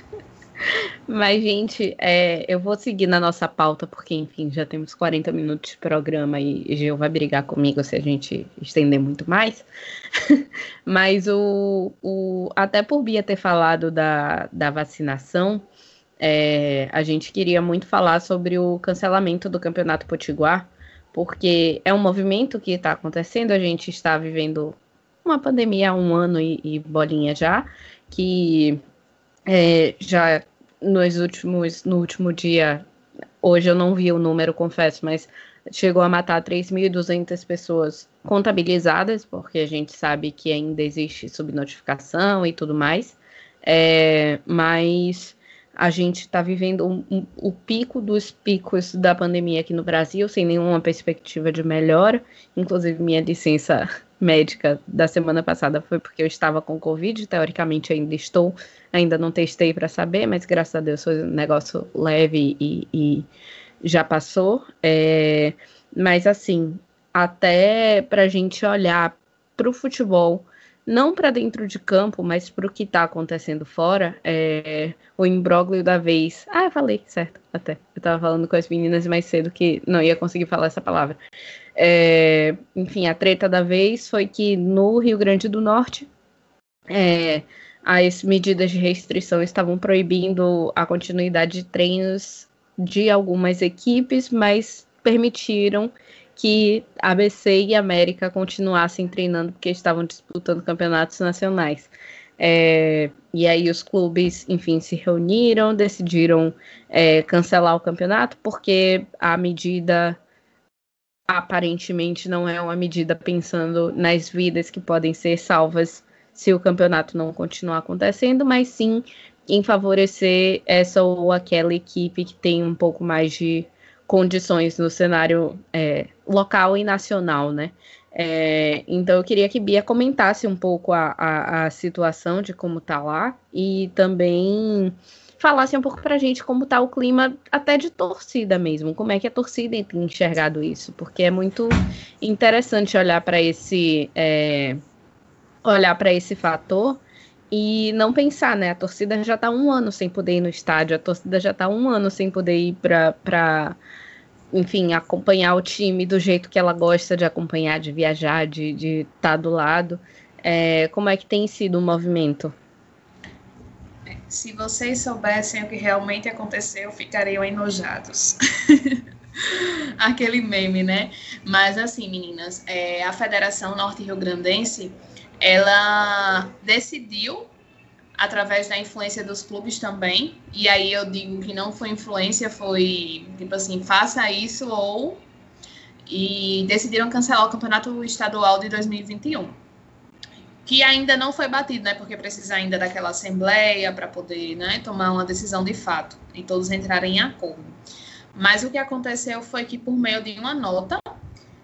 Mas, gente, é, eu vou seguir na nossa pauta, porque, enfim, já temos 40 minutos de programa e Gil vai brigar comigo se a gente estender muito mais. Mas o, o até por Bia ter falado da, da vacinação, é, a gente queria muito falar sobre o cancelamento do Campeonato Potiguar, porque é um movimento que está acontecendo, a gente está vivendo uma pandemia há um ano e, e bolinha já, que é, já nos últimos, no último dia, hoje eu não vi o número, confesso, mas chegou a matar 3.200 pessoas contabilizadas, porque a gente sabe que ainda existe subnotificação e tudo mais. É, mas a gente está vivendo um, um, o pico dos picos da pandemia aqui no Brasil, sem nenhuma perspectiva de melhora. Inclusive, minha licença médica da semana passada foi porque eu estava com Covid, teoricamente ainda estou, ainda não testei para saber, mas graças a Deus foi um negócio leve e, e já passou. É, mas assim, até para a gente olhar para o futebol, não para dentro de campo, mas para o que está acontecendo fora, é, o imbróglio da vez. Ah, eu falei, certo, até. Eu estava falando com as meninas mais cedo que não ia conseguir falar essa palavra. É, enfim, a treta da vez foi que no Rio Grande do Norte, é, as medidas de restrição estavam proibindo a continuidade de treinos de algumas equipes, mas permitiram que ABC e América continuassem treinando porque estavam disputando campeonatos nacionais. É, e aí os clubes, enfim, se reuniram, decidiram é, cancelar o campeonato porque a medida aparentemente não é uma medida pensando nas vidas que podem ser salvas se o campeonato não continuar acontecendo, mas sim em favorecer essa ou aquela equipe que tem um pouco mais de condições no cenário é, local e nacional, né? É, então eu queria que Bia comentasse um pouco a, a, a situação de como tá lá e também falasse um pouco pra gente como tá o clima até de torcida mesmo, como é que a torcida tem enxergado isso, porque é muito interessante olhar para esse é, olhar para esse fator e não pensar, né? A torcida já tá um ano sem poder ir no estádio, a torcida já tá um ano sem poder ir para enfim, acompanhar o time do jeito que ela gosta de acompanhar, de viajar, de estar tá do lado. É, como é que tem sido o movimento? Se vocês soubessem o que realmente aconteceu, ficariam enojados. Aquele meme, né? Mas assim, meninas, é, a Federação Norte Rio Grandense, ela decidiu através da influência dos clubes também. E aí eu digo que não foi influência, foi tipo assim, faça isso ou e decidiram cancelar o campeonato estadual de 2021. Que ainda não foi batido, né? Porque precisa ainda daquela assembleia para poder, né, tomar uma decisão de fato e todos entrarem em acordo. Mas o que aconteceu foi que por meio de uma nota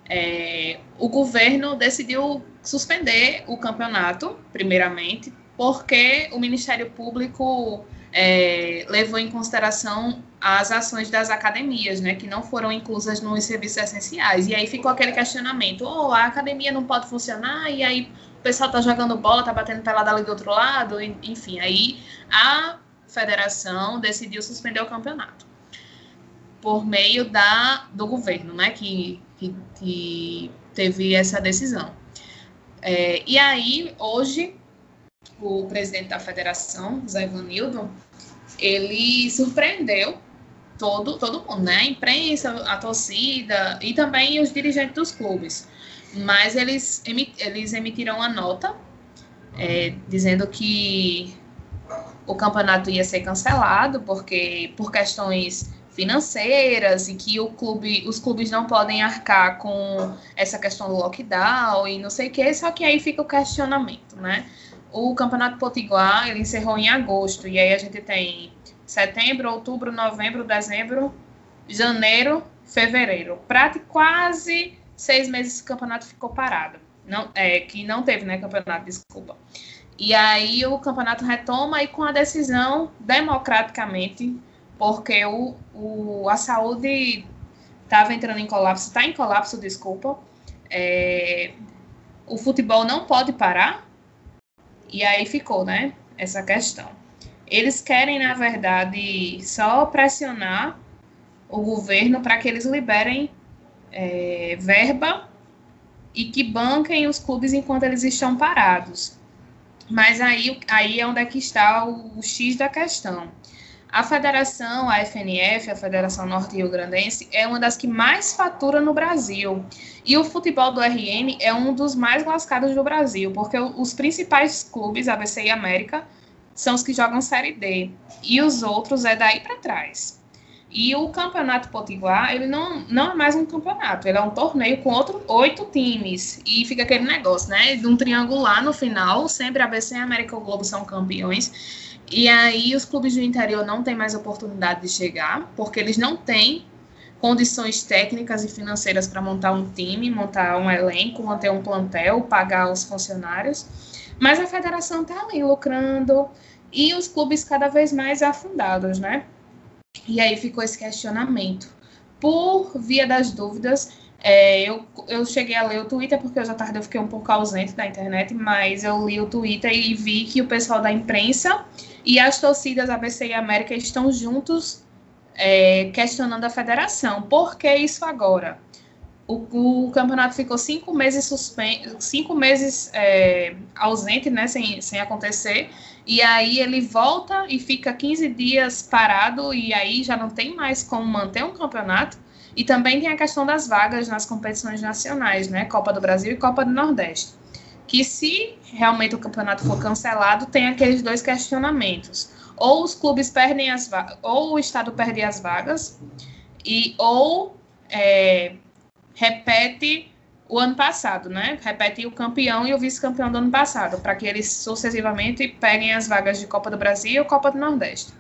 é, o governo decidiu suspender o campeonato, primeiramente, porque o Ministério Público é, levou em consideração as ações das academias, né, que não foram inclusas nos serviços essenciais. E aí ficou aquele questionamento: oh, a academia não pode funcionar, e aí o pessoal tá jogando bola, tá batendo pelada ali do outro lado, enfim. Aí a federação decidiu suspender o campeonato por meio da, do governo, né, que, que, que teve essa decisão. É, e aí, hoje, o presidente da federação, Zé Ivanildo, ele surpreendeu todo, todo mundo, né? A imprensa, a torcida e também os dirigentes dos clubes. Mas eles, eles emitiram uma nota é, dizendo que o campeonato ia ser cancelado porque por questões financeiras e que o clube, os clubes não podem arcar com essa questão do lockdown e não sei o que, só que aí fica o questionamento, né? o Campeonato Potiguar ele encerrou em agosto, e aí a gente tem setembro, outubro, novembro, dezembro, janeiro, fevereiro. Praticamente quase seis meses o campeonato ficou parado. Não, é, que não teve, né, campeonato, desculpa. E aí o campeonato retoma e com a decisão democraticamente, porque o, o, a saúde estava entrando em colapso, está em colapso, desculpa. É, o futebol não pode parar, e aí ficou, né? Essa questão. Eles querem, na verdade, só pressionar o governo para que eles liberem é, verba e que banquem os clubes enquanto eles estão parados. Mas aí, aí é onde é que está o, o X da questão. A federação, a FNF, a Federação Norte Rio Grandense, é uma das que mais fatura no Brasil. E o futebol do RN é um dos mais lascados do Brasil, porque os principais clubes, ABC e América, são os que jogam Série D. E os outros é daí para trás. E o Campeonato Potiguar, ele não, não é mais um campeonato, ele é um torneio com outros oito times. E fica aquele negócio, né? De um triangular no final, sempre ABC e América o Globo são campeões. E aí os clubes do interior não têm mais oportunidade de chegar, porque eles não têm condições técnicas e financeiras para montar um time, montar um elenco, manter um plantel, pagar os funcionários. Mas a federação está ali lucrando e os clubes cada vez mais afundados, né? E aí ficou esse questionamento. Por via das dúvidas, é, eu, eu cheguei a ler o Twitter, porque hoje à tarde eu fiquei um pouco ausente da internet, mas eu li o Twitter e vi que o pessoal da imprensa e as torcidas ABC e América estão juntos é, questionando a federação. Por que isso agora? O, o campeonato ficou cinco meses suspenso, cinco meses é, ausente, né, sem, sem acontecer, e aí ele volta e fica 15 dias parado, e aí já não tem mais como manter um campeonato. E também tem a questão das vagas nas competições nacionais, né, Copa do Brasil e Copa do Nordeste que se realmente o campeonato for cancelado, tem aqueles dois questionamentos. Ou os clubes perdem as vagas, ou o Estado perde as vagas, e ou é, repete o ano passado, né? Repete o campeão e o vice-campeão do ano passado, para que eles sucessivamente peguem as vagas de Copa do Brasil e Copa do Nordeste.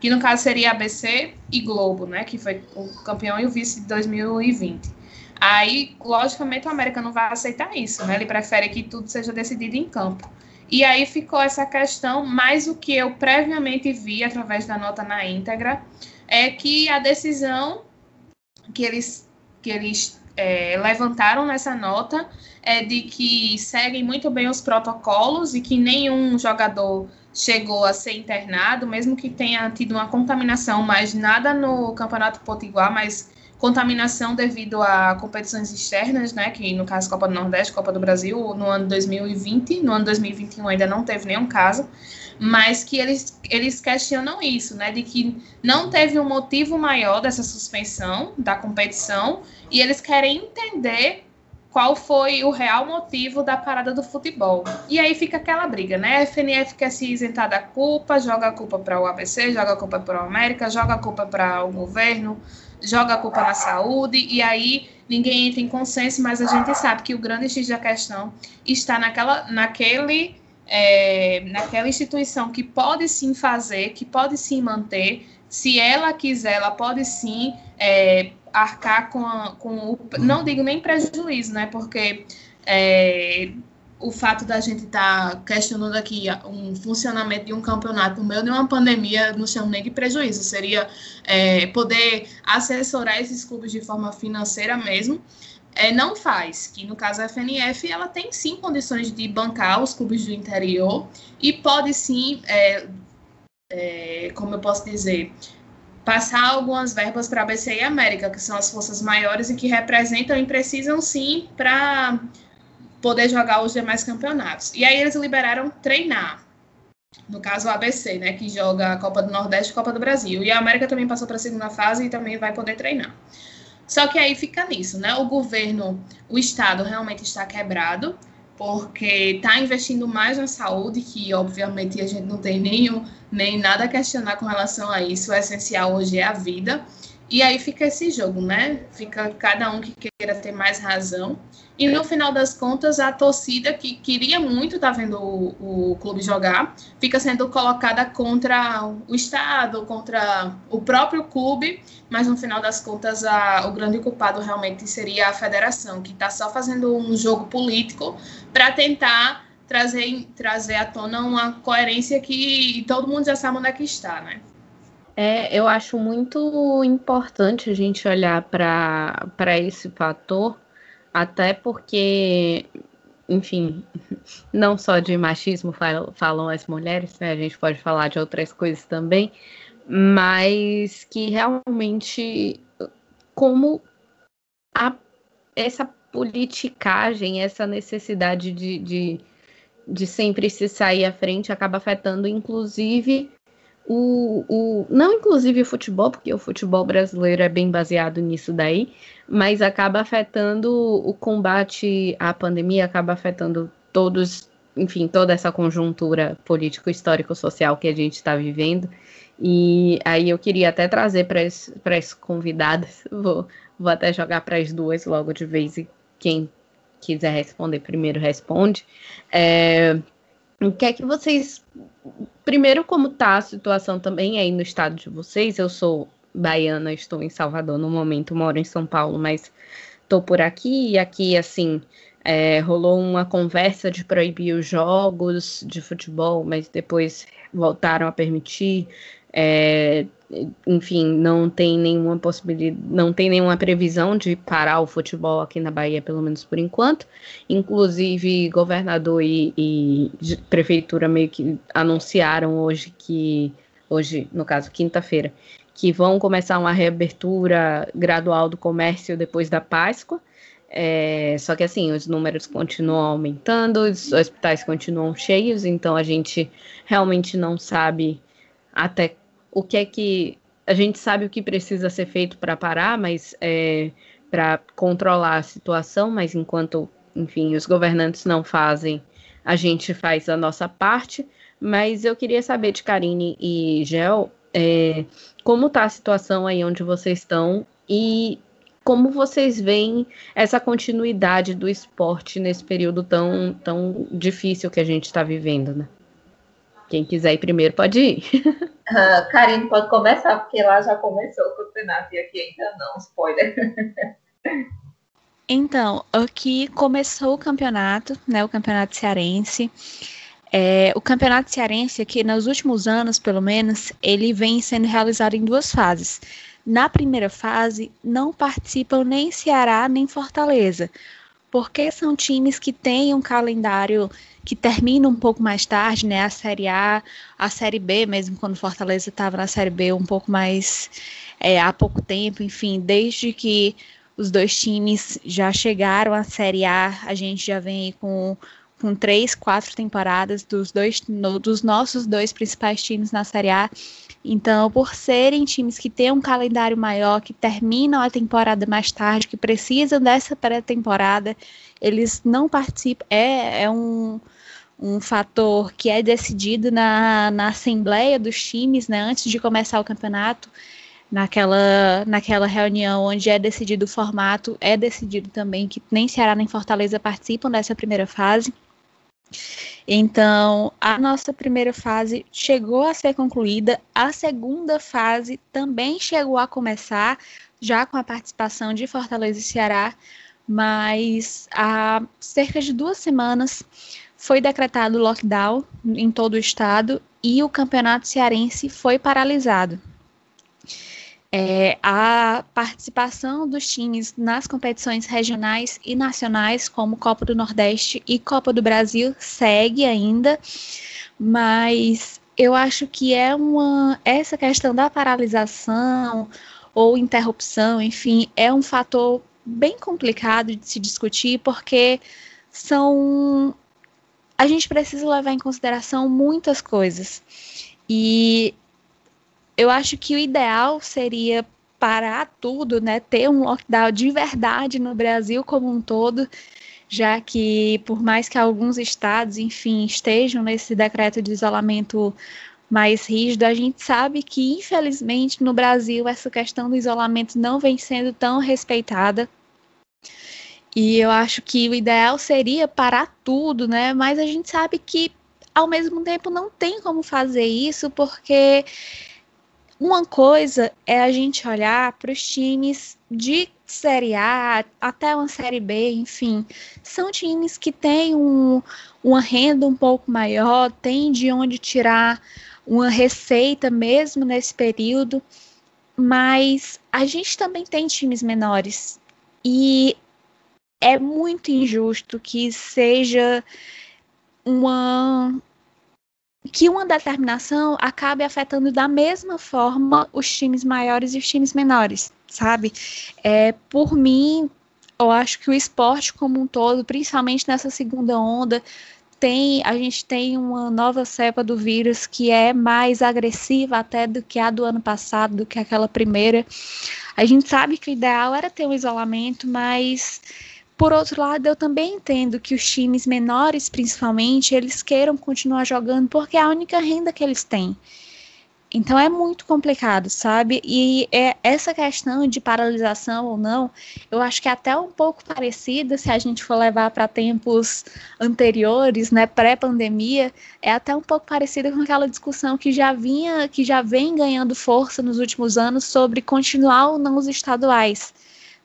Que no caso seria ABC e Globo, né? Que foi o campeão e o vice de 2020. Aí, logicamente, o América não vai aceitar isso, né? Ele prefere que tudo seja decidido em campo. E aí ficou essa questão, mais o que eu previamente vi através da nota na íntegra, é que a decisão que eles, que eles é, levantaram nessa nota é de que seguem muito bem os protocolos e que nenhum jogador chegou a ser internado, mesmo que tenha tido uma contaminação, mas nada no Campeonato Potiguar, mas contaminação devido a competições externas, né, que no caso Copa do Nordeste, Copa do Brasil, no ano 2020, no ano 2021 ainda não teve nenhum caso, mas que eles, eles questionam isso, né, de que não teve um motivo maior dessa suspensão da competição e eles querem entender qual foi o real motivo da parada do futebol. E aí fica aquela briga, né? A FNF quer se isentar da culpa, joga a culpa para o ABC, joga a culpa para o América, joga a culpa para o governo, joga a culpa na saúde, e aí ninguém entra em consenso, mas a gente sabe que o grande X da questão está naquela, naquele, é, naquela instituição que pode sim fazer, que pode sim manter, se ela quiser, ela pode sim é, arcar com, a, com o. Não digo nem prejuízo, né? Porque é, o fato da gente estar tá questionando aqui um funcionamento de um campeonato no meio de uma pandemia não chama nem de prejuízo, seria é, poder assessorar esses clubes de forma financeira mesmo. É, não faz, que no caso a FNF ela tem sim condições de bancar os clubes do interior e pode sim, é, é, como eu posso dizer, passar algumas verbas para a BC e América, que são as forças maiores e que representam e precisam sim para poder jogar os demais campeonatos. E aí eles liberaram treinar. No caso, o ABC, né, que joga a Copa do Nordeste e Copa do Brasil. E a América também passou para a segunda fase e também vai poder treinar. Só que aí fica nisso, né? O governo, o Estado realmente está quebrado porque está investindo mais na saúde, que obviamente a gente não tem nenhum, nem nada a questionar com relação a isso. O essencial hoje é a vida. E aí fica esse jogo, né? Fica cada um que queira ter mais razão. E no final das contas, a torcida que queria muito estar tá vendo o, o, clube jogar fica sendo colocada contra o Estado, contra o próprio clube, mas no final das contas, a, o grande culpado realmente seria a federação, que está só fazendo um jogo político para tentar trazer, trazer à tona uma coerência que todo mundo já sabe onde é que está, né? É, eu acho muito importante a gente olhar para esse fator, até porque, enfim, não só de machismo falam as mulheres, né? A gente pode falar de outras coisas também, mas que realmente como a, essa politicagem, essa necessidade de, de, de sempre se sair à frente acaba afetando, inclusive, o, o, não inclusive o futebol, porque o futebol brasileiro é bem baseado nisso daí, mas acaba afetando o combate à pandemia, acaba afetando todos, enfim, toda essa conjuntura político, histórico, social que a gente está vivendo. E aí eu queria até trazer para as convidadas, vou, vou até jogar para as duas logo de vez, e quem quiser responder primeiro responde. É, o que é que vocês primeiro, como está a situação também aí no estado de vocês? Eu sou baiana, estou em Salvador no momento, moro em São Paulo, mas estou por aqui e aqui, assim, é, rolou uma conversa de proibir os jogos de futebol, mas depois voltaram a permitir. É, enfim, não tem nenhuma possibilidade, não tem nenhuma previsão de parar o futebol aqui na Bahia, pelo menos por enquanto. Inclusive, governador e, e prefeitura meio que anunciaram hoje que, hoje, no caso, quinta-feira, que vão começar uma reabertura gradual do comércio depois da Páscoa. É, só que assim, os números continuam aumentando, os hospitais continuam cheios, então a gente realmente não sabe até o que é que a gente sabe o que precisa ser feito para parar, mas é, para controlar a situação, mas enquanto, enfim, os governantes não fazem, a gente faz a nossa parte. Mas eu queria saber de Karine e Gel, é, como está a situação aí onde vocês estão e como vocês veem essa continuidade do esporte nesse período tão, tão difícil que a gente está vivendo, né? Quem quiser ir primeiro pode ir. Uh, Karine pode começar, porque lá já começou o campeonato e aqui ainda não, spoiler. Então, aqui começou o campeonato, né, o campeonato cearense. É, o campeonato cearense aqui, nos últimos anos, pelo menos, ele vem sendo realizado em duas fases. Na primeira fase, não participam nem Ceará nem Fortaleza, porque são times que têm um calendário que termina um pouco mais tarde, né? A Série A, a Série B, mesmo quando Fortaleza estava na Série B um pouco mais é, há pouco tempo, enfim, desde que os dois times já chegaram à Série A, a gente já vem com, com três, quatro temporadas dos dois no, dos nossos dois principais times na Série A. Então, por serem times que têm um calendário maior, que terminam a temporada mais tarde, que precisam dessa pré-temporada, eles não participam. É, é um, um fator que é decidido na, na assembleia dos times, né, antes de começar o campeonato naquela, naquela reunião onde é decidido o formato, é decidido também que nem Ceará nem Fortaleza participam dessa primeira fase. Então, a nossa primeira fase chegou a ser concluída, a segunda fase também chegou a começar, já com a participação de Fortaleza e Ceará, mas há cerca de duas semanas foi decretado lockdown em todo o estado e o campeonato cearense foi paralisado. É, a participação dos times nas competições regionais e nacionais, como Copa do Nordeste e Copa do Brasil, segue ainda, mas eu acho que é uma essa questão da paralisação ou interrupção, enfim, é um fator bem complicado de se discutir porque são a gente precisa levar em consideração muitas coisas. E eu acho que o ideal seria parar tudo, né, ter um lockdown de verdade no Brasil como um todo, já que por mais que alguns estados, enfim, estejam nesse decreto de isolamento mais rígido, a gente sabe que infelizmente no Brasil essa questão do isolamento não vem sendo tão respeitada. E eu acho que o ideal seria parar tudo, né? Mas a gente sabe que ao mesmo tempo não tem como fazer isso porque uma coisa é a gente olhar para os times de Série A até uma Série B, enfim, são times que têm um, uma renda um pouco maior, tem de onde tirar uma receita mesmo nesse período, mas a gente também tem times menores. E é muito injusto que seja uma que uma determinação acabe afetando da mesma forma os times maiores e os times menores, sabe? É, por mim, eu acho que o esporte como um todo, principalmente nessa segunda onda, tem, a gente tem uma nova cepa do vírus que é mais agressiva até do que a do ano passado, do que aquela primeira. A gente sabe que o ideal era ter um isolamento, mas por outro lado, eu também entendo que os times menores, principalmente, eles queiram continuar jogando porque é a única renda que eles têm. Então é muito complicado, sabe? E é essa questão de paralisação ou não, eu acho que é até um pouco parecida se a gente for levar para tempos anteriores, né, pré-pandemia, é até um pouco parecida com aquela discussão que já vinha, que já vem ganhando força nos últimos anos sobre continuar ou não os estaduais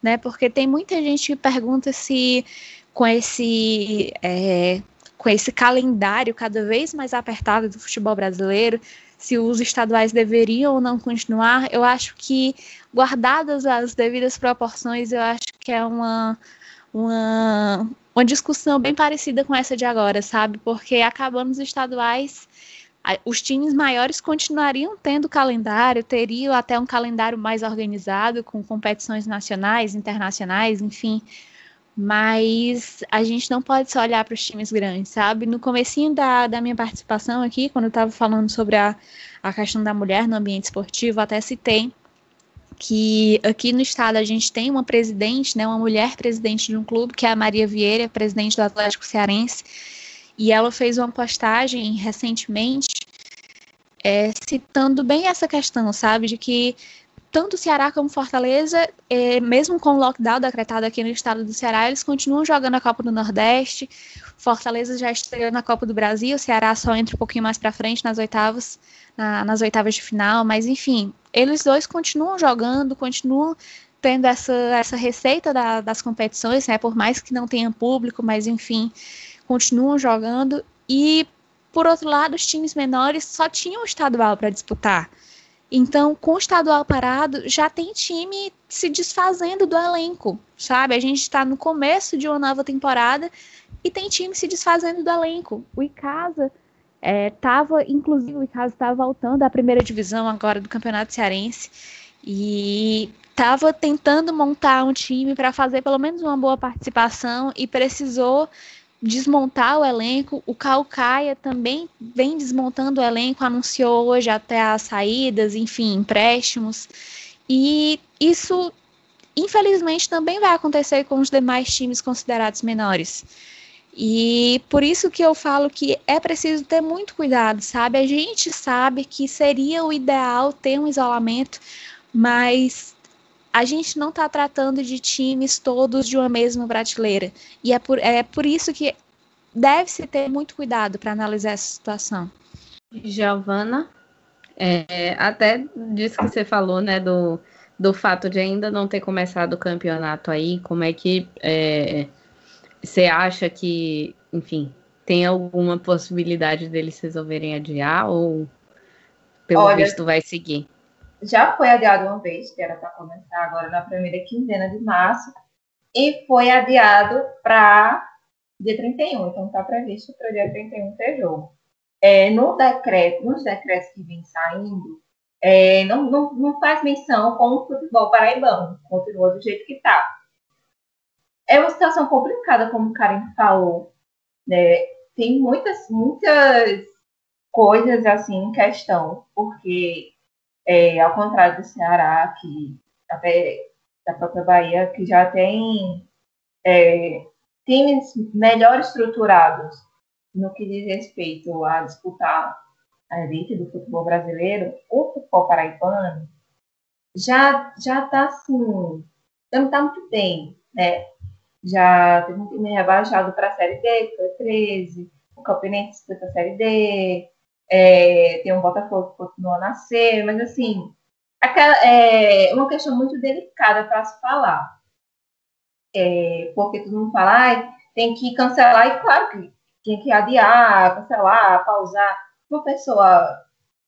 né? Porque tem muita gente que pergunta se com esse é, com esse calendário cada vez mais apertado do futebol brasileiro, se os estaduais deveriam ou não continuar, eu acho que, guardadas as devidas proporções, eu acho que é uma, uma, uma discussão bem parecida com essa de agora, sabe? Porque acabando os estaduais, os times maiores continuariam tendo calendário, teriam até um calendário mais organizado, com competições nacionais, internacionais, enfim. Mas a gente não pode só olhar para os times grandes, sabe? No comecinho da, da minha participação aqui, quando eu estava falando sobre a, a questão da mulher no ambiente esportivo, até citei que aqui no estado a gente tem uma presidente, né, uma mulher presidente de um clube, que é a Maria Vieira, presidente do Atlético Cearense, e ela fez uma postagem recentemente é, citando bem essa questão, sabe, de que tanto Ceará como Fortaleza, é, mesmo com o lockdown decretado aqui no estado do Ceará, eles continuam jogando a Copa do Nordeste. Fortaleza já estreou na Copa do Brasil, Ceará só entra um pouquinho mais para frente nas oitavas, na, nas oitavas de final, mas enfim, eles dois continuam jogando, continuam tendo essa, essa receita da, das competições, né? Por mais que não tenha público, mas enfim, continuam jogando. E, por outro lado, os times menores só tinham o estadual para disputar. Então, com o estadual parado, já tem time se desfazendo do elenco, sabe? A gente está no começo de uma nova temporada e tem time se desfazendo do elenco. O Icasa estava, é, inclusive, o Icasa estava voltando à primeira divisão agora do Campeonato Cearense e estava tentando montar um time para fazer pelo menos uma boa participação e precisou desmontar o elenco. O Calcaia também vem desmontando o elenco, anunciou hoje até as saídas, enfim, empréstimos. E isso, infelizmente, também vai acontecer com os demais times considerados menores. E por isso que eu falo que é preciso ter muito cuidado, sabe? A gente sabe que seria o ideal ter um isolamento, mas a gente não está tratando de times todos de uma mesma prateleira. E é por, é por isso que deve-se ter muito cuidado para analisar essa situação. Giovana, é, até disso que você falou, né, do, do fato de ainda não ter começado o campeonato aí, como é que é, você acha que, enfim, tem alguma possibilidade deles resolverem adiar ou pelo Olha, visto vai seguir? Já foi adiado uma vez, que era para começar agora na primeira quinzena de março, e foi adiado para dia 31. Então está previsto para dia 31 ter jogo. É, no decreto, nos decretos que vêm saindo, é, não, não, não faz menção com o futebol paraibano, continua do jeito que está. É uma situação complicada, como o Karen falou. Né? Tem muitas, muitas coisas assim em questão, porque é, ao contrário do Ceará, que até da própria Bahia, que já tem é, times melhor estruturados no que diz respeito a disputar a elite do futebol brasileiro, o futebol paraibano já já está assim, não está muito bem, né? Já teve um time rebaixado para a Série D, que foi 13, o Campinense disputa a Série D, é, tem um Botafogo que continua a nascer, mas assim, aquela, é uma questão muito delicada para se falar. É, porque todo mundo fala, ah, tem que cancelar, e claro que tem que adiar, cancelar, pausar. Uma pessoa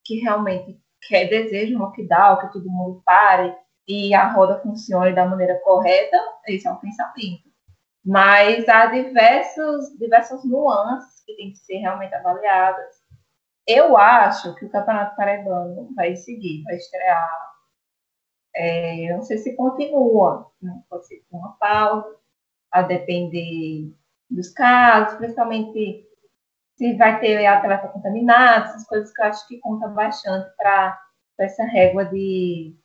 que realmente quer, deseja um lockdown, que todo mundo pare e a roda funcione da maneira correta, esse é um pensamento. Mas há diversos, diversas nuances que têm que ser realmente avaliadas eu acho que o Campeonato Paraibano vai seguir, vai estrear. É, eu não sei se continua, né? pode ser com uma pausa, a depender dos casos, principalmente se vai ter atleta contaminado, essas coisas que eu acho que conta bastante para essa régua de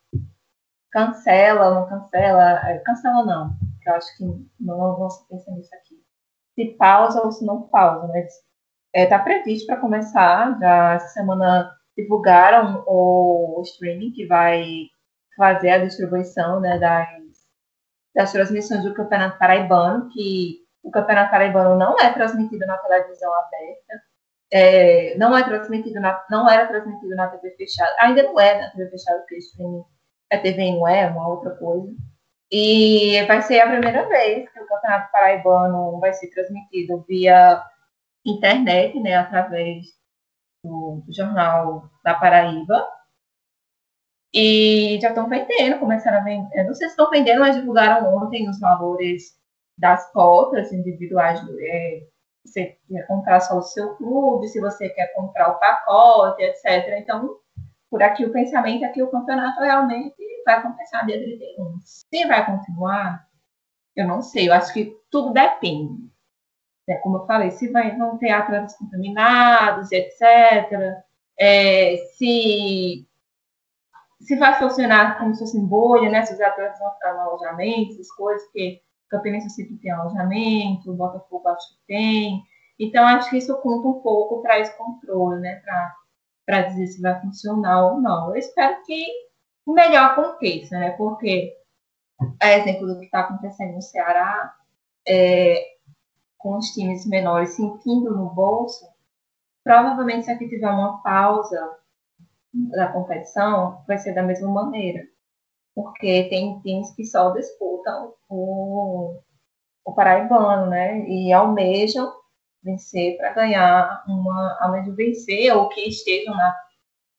cancela ou não cancela, é, cancela não, eu acho que não, não se pensa nisso aqui. Se pausa ou se não pausa, mas está é, tá previsto para começar. Já essa semana divulgaram o, o, streaming que vai fazer a distribuição né, das, das transmissões do Campeonato Paraibano, que o Campeonato Paraibano não é transmitido na televisão aberta, é, não é transmitido na, não era transmitido na TV fechada, ainda não é na TV fechada, porque streaming é TV não é, uma outra coisa. E vai ser a primeira vez que o Campeonato Paraibano vai ser transmitido via internet, né, através do, do jornal da Paraíba. E já estão vendendo, começaram a vender. Não sei se estão vendendo, mas divulgaram ontem os valores das cotas individuais. É, você quer comprar só o seu clube, se você quer comprar o pacote, etc. Então, por aqui o pensamento é que o campeonato realmente vai começar dia 31. Se vai continuar, eu não sei. Eu acho que tudo depende né, como eu falei, se vai, vão ter atletas contaminados, etc. É, se, se vai funcionar como se fosse bolha, né, se os atletas vão ficar no alojamento, essas coisas, porque Campinense sempre tem alojamento, Botafogo acho que tem. Então, acho que isso conta um pouco para esse controle, né, para dizer se vai funcionar ou não. Eu espero que o melhor aconteça, né, porque, é exemplo do que está acontecendo no Ceará, é, com os times menores sentindo no bolso, provavelmente se aqui tiver uma pausa da competição, vai ser da mesma maneira. porque tem times que só disputam o, o paraibano, né? E almejam vencer para ganhar uma, de vencer, ou que estejam na,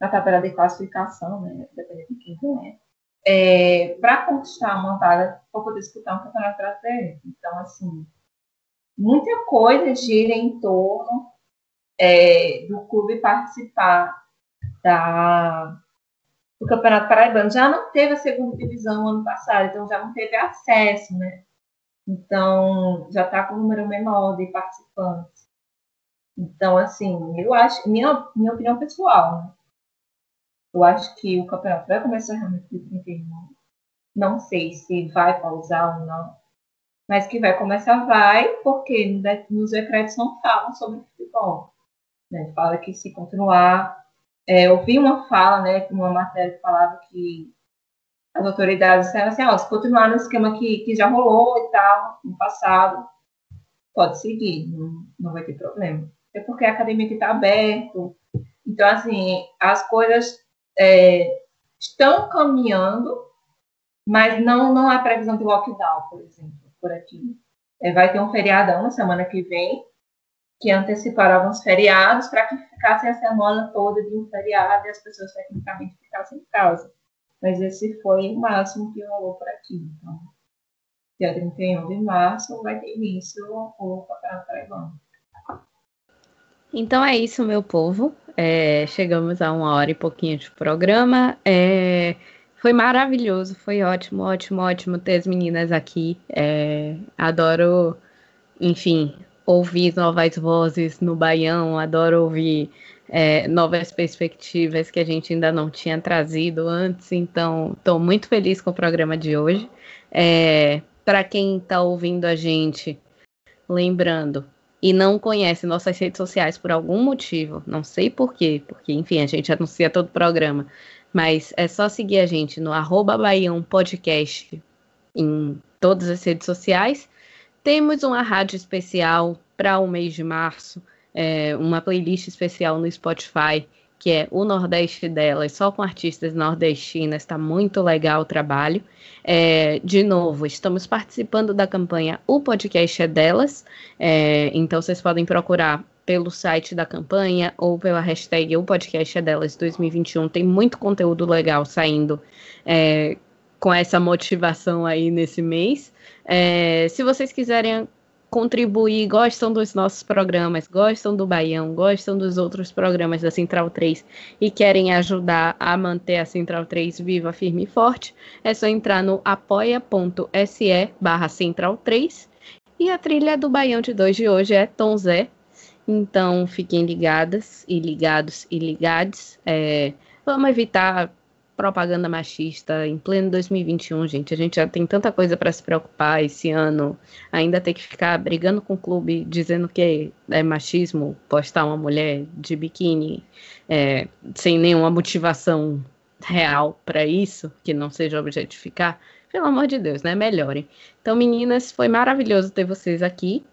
na tabela de classificação, né? Dependendo de quem ganha. É, para conquistar uma vaga para poder disputar um campeonato brasileiro. Então, assim, muita coisa gira em torno é, do clube participar da, do Campeonato Paraibano. Já não teve a segunda divisão ano passado, então já não teve acesso, né? Então, já está com um número menor de participantes. Então, assim, eu acho, minha, minha opinião pessoal, né? Eu acho que o campeonato vai começar realmente de 31. Não sei se vai pausar ou não. Mas que vai começar, vai, porque nos decretos não falam sobre futebol. Né? Fala que se continuar é, eu vi uma fala, né, uma matéria que falava que as autoridades disseram assim, ó, se continuar no esquema que, que já rolou e tal, no passado, pode seguir, não, não vai ter problema. É porque a academia está aberta. Então, assim, as coisas é, estão caminhando, mas não, não há previsão de lockdown, por exemplo, por aqui. É, vai ter um feriadão na semana que vem, que anteciparam alguns feriados para que ficasse a semana toda de um feriado e as pessoas tecnicamente ficassem em casa. Mas esse foi o máximo que rolou por aqui. Então, dia 31 de março vai ter início o Campeonato Paraibano. Então é isso, meu povo. É, chegamos a uma hora e pouquinho de programa. É, foi maravilhoso, foi ótimo, ótimo, ótimo ter as meninas aqui. É, adoro, enfim, ouvir novas vozes no Baião, adoro ouvir é, novas perspectivas que a gente ainda não tinha trazido antes, então estou muito feliz com o programa de hoje. É, Para quem está ouvindo a gente, lembrando, e não conhece nossas redes sociais por algum motivo, não sei porquê, porque enfim, a gente anuncia todo o programa, mas é só seguir a gente no arroba Baião Podcast em todas as redes sociais. Temos uma rádio especial para o mês de março, é, uma playlist especial no Spotify, que é o Nordeste delas, só com artistas nordestinas, está muito legal o trabalho. É, de novo, estamos participando da campanha O Podcast é Delas, é, então vocês podem procurar pelo site da campanha ou pela hashtag O Podcast é Delas 2021. Tem muito conteúdo legal saindo é, com essa motivação aí nesse mês. É, se vocês quiserem contribuir, gostam dos nossos programas, gostam do Baião, gostam dos outros programas da Central 3 e querem ajudar a manter a Central 3 viva, firme e forte, é só entrar no apoia.se barra Central 3 e a trilha do Baião de 2 de hoje é Tom Zé. Então fiquem ligadas e ligados e ligades. É, vamos evitar propaganda machista em pleno 2021, gente. A gente já tem tanta coisa para se preocupar esse ano. Ainda tem que ficar brigando com o clube dizendo que é machismo postar uma mulher de biquíni é, sem nenhuma motivação real para isso, que não seja objetificar. Pelo amor de Deus, né? Melhorem. Então, meninas, foi maravilhoso ter vocês aqui.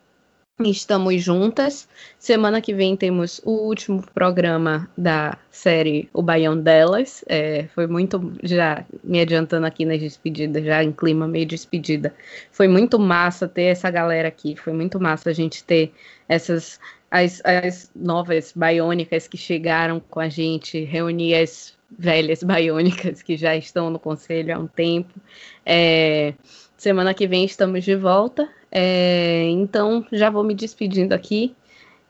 Estamos juntas. Semana que vem temos o último programa da série O Baião Delas. É, foi muito, já me adiantando aqui nas despedidas, já em clima meio despedida. Foi muito massa ter essa galera aqui. Foi muito massa a gente ter essas as, as novas baiônicas que chegaram com a gente, reunir as velhas baiônicas que já estão no conselho há um tempo. É, semana que vem estamos de volta. É, então, já vou me despedindo aqui.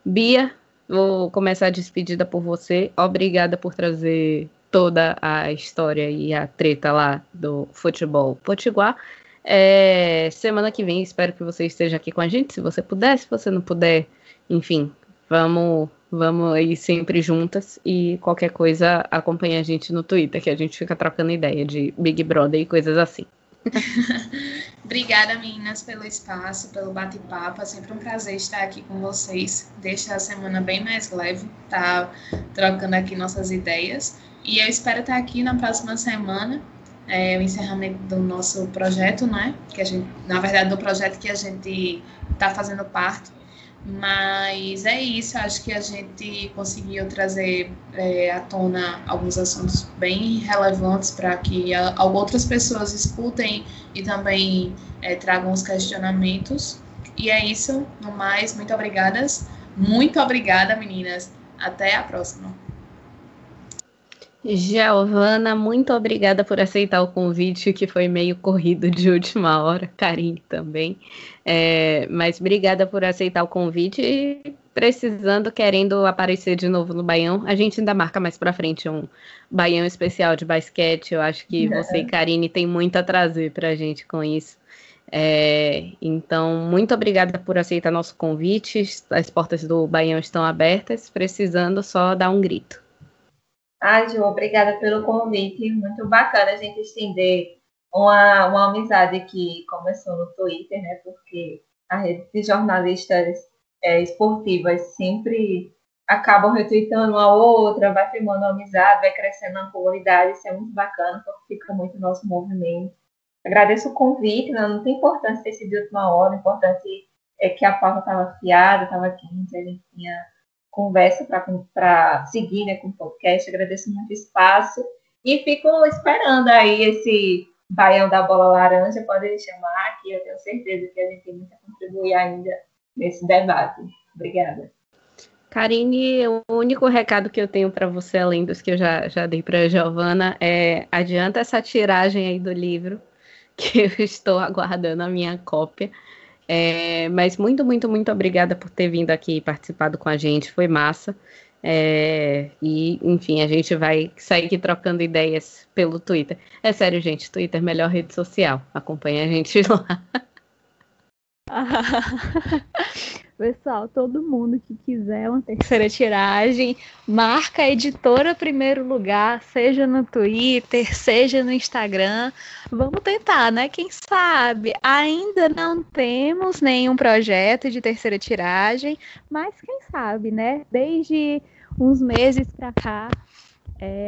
Bia, vou começar a despedida por você. Obrigada por trazer toda a história e a treta lá do futebol potiguar. É, semana que vem espero que você esteja aqui com a gente, se você puder, se você não puder, enfim, vamos vamos aí sempre juntas e qualquer coisa acompanha a gente no Twitter, que a gente fica trocando ideia de Big Brother e coisas assim. Obrigada, meninas, pelo espaço, pelo bate-papo. É sempre um prazer estar aqui com vocês. Deixa a semana bem mais leve, tá trocando aqui nossas ideias. E eu espero estar aqui na próxima semana, é, o encerramento do nosso projeto, né? Que a gente, na verdade, do projeto que a gente está fazendo parte Mas é isso, acho que a gente conseguiu trazer é, à tona alguns assuntos bem relevantes para que a, outras pessoas escutem e também é, tragam os questionamentos. E é isso, no mais, muito obrigadas. Muito obrigada, meninas. Até a próxima. Giovana, muito obrigada por aceitar o convite, que foi meio corrido de última hora. Karine também. É, mas obrigada por aceitar o convite e precisando, querendo aparecer de novo no Baião. A gente ainda marca mais para frente um Baião especial de basquete. Eu acho que é. você e Karine tem muito a trazer para a gente com isso. É, então, muito obrigada por aceitar nosso convite. As portas do Baião estão abertas. Precisando, só dar um grito. Ah, Ju, obrigada pelo convite. Muito bacana a gente estender uma, uma amizade que começou no Twitter, né? Porque a rede de jornalistas é, esportivas sempre acabam retweetando uma outra, vai firmando amizade, vai crescendo na comunidade. Isso é muito bacana, fica muito nosso movimento. Agradeço o convite, né? não tem importância ter sido de última hora, o importante é que a pauta estava afiada, estava quente, a gente tinha conversa para seguir né, com o podcast. Agradeço muito o espaço e fico esperando aí esse baião da bola laranja, pode chamar, que eu tenho certeza que a gente tem muito a contribuir ainda nesse debate. Obrigada. Karine, o único recado que eu tenho para você, além dos que eu já, já dei para a Giovana, é adianta essa tiragem aí do livro, que eu estou aguardando a minha cópia. É, mas muito, muito, muito obrigada por ter vindo aqui e participado com a gente, foi massa. É, e, enfim, a gente vai sair aqui trocando ideias pelo Twitter. É sério, gente, Twitter é melhor rede social. Acompanhe a gente lá. Pessoal, todo mundo que quiser uma terceira tiragem, marca a editora primeiro lugar, seja no Twitter, seja no Instagram. Vamos tentar, né? Quem sabe? Ainda não temos nenhum projeto de terceira tiragem, mas quem sabe, né? Desde uns meses para cá,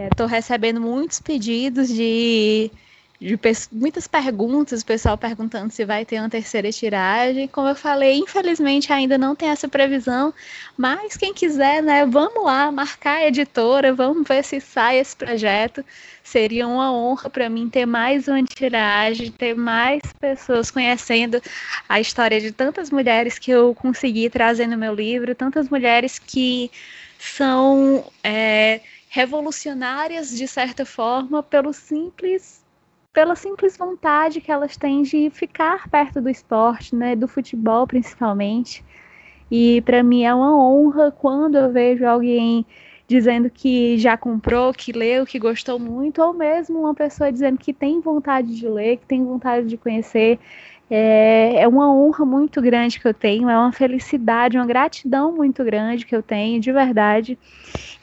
estou é, recebendo muitos pedidos de de muitas perguntas, o pessoal perguntando se vai ter uma terceira tiragem. Como eu falei, infelizmente ainda não tem essa previsão, mas quem quiser, né, vamos lá, marcar a editora, vamos ver se sai esse projeto. Seria uma honra para mim ter mais uma tiragem, ter mais pessoas conhecendo a história de tantas mulheres que eu consegui trazer no meu livro, tantas mulheres que são é, revolucionárias de certa forma pelo simples pela simples vontade que elas têm de ficar perto do esporte, né, do futebol principalmente. E para mim é uma honra quando eu vejo alguém dizendo que já comprou, que leu, que gostou muito, ou mesmo uma pessoa dizendo que tem vontade de ler, que tem vontade de conhecer. É, é uma honra muito grande que eu tenho, é uma felicidade, uma gratidão muito grande que eu tenho, de verdade.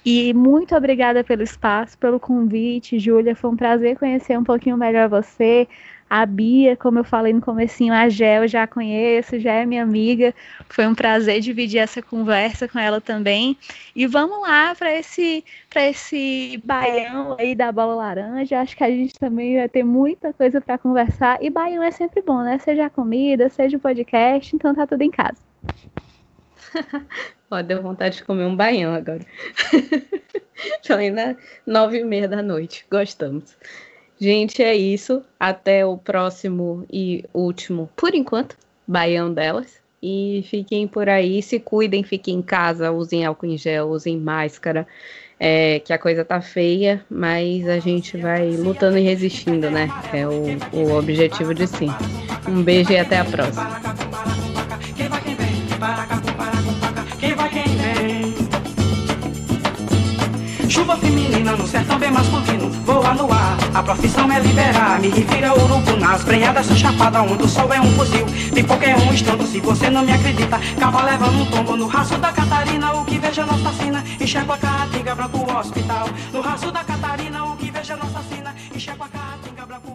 E muito obrigada pelo espaço, pelo convite, Júlia. Foi um prazer conhecer um pouquinho melhor você. A Bia, como eu falei no comecinho, a Gel já conheço, já é minha amiga. Foi um prazer dividir essa conversa com ela também. E vamos lá para esse para esse baião aí da bola laranja. Acho que a gente também vai ter muita coisa para conversar. E baião é sempre bom, né? Seja a comida, seja o podcast, então tá tudo em casa. Ó, deu vontade de comer um baião agora. Falei na nove e meia da noite. Gostamos. Gente, é isso. Até o próximo e último, por enquanto, baião delas. E fiquem por aí, se cuidem, fiquem em casa, usem álcool em gel, usem máscara. É, que a coisa tá feia, mas a gente vai lutando e resistindo, né? É o, o objetivo de sim. Um beijo e até a próxima. Chuva feminina no sertão bem masculino Voa no ar, a profissão é liberar. Me refira urubu nas prenhadas sou chapada Onde o sol é um fuzil. De qualquer é um estando, se você não me acredita. Cavalo levando um tombo no raço da Catarina O que veja nossa sina, enxergo a caatinga branco hospital. No raço da Catarina, o que veja nossa sina Enxergo a caatinga branco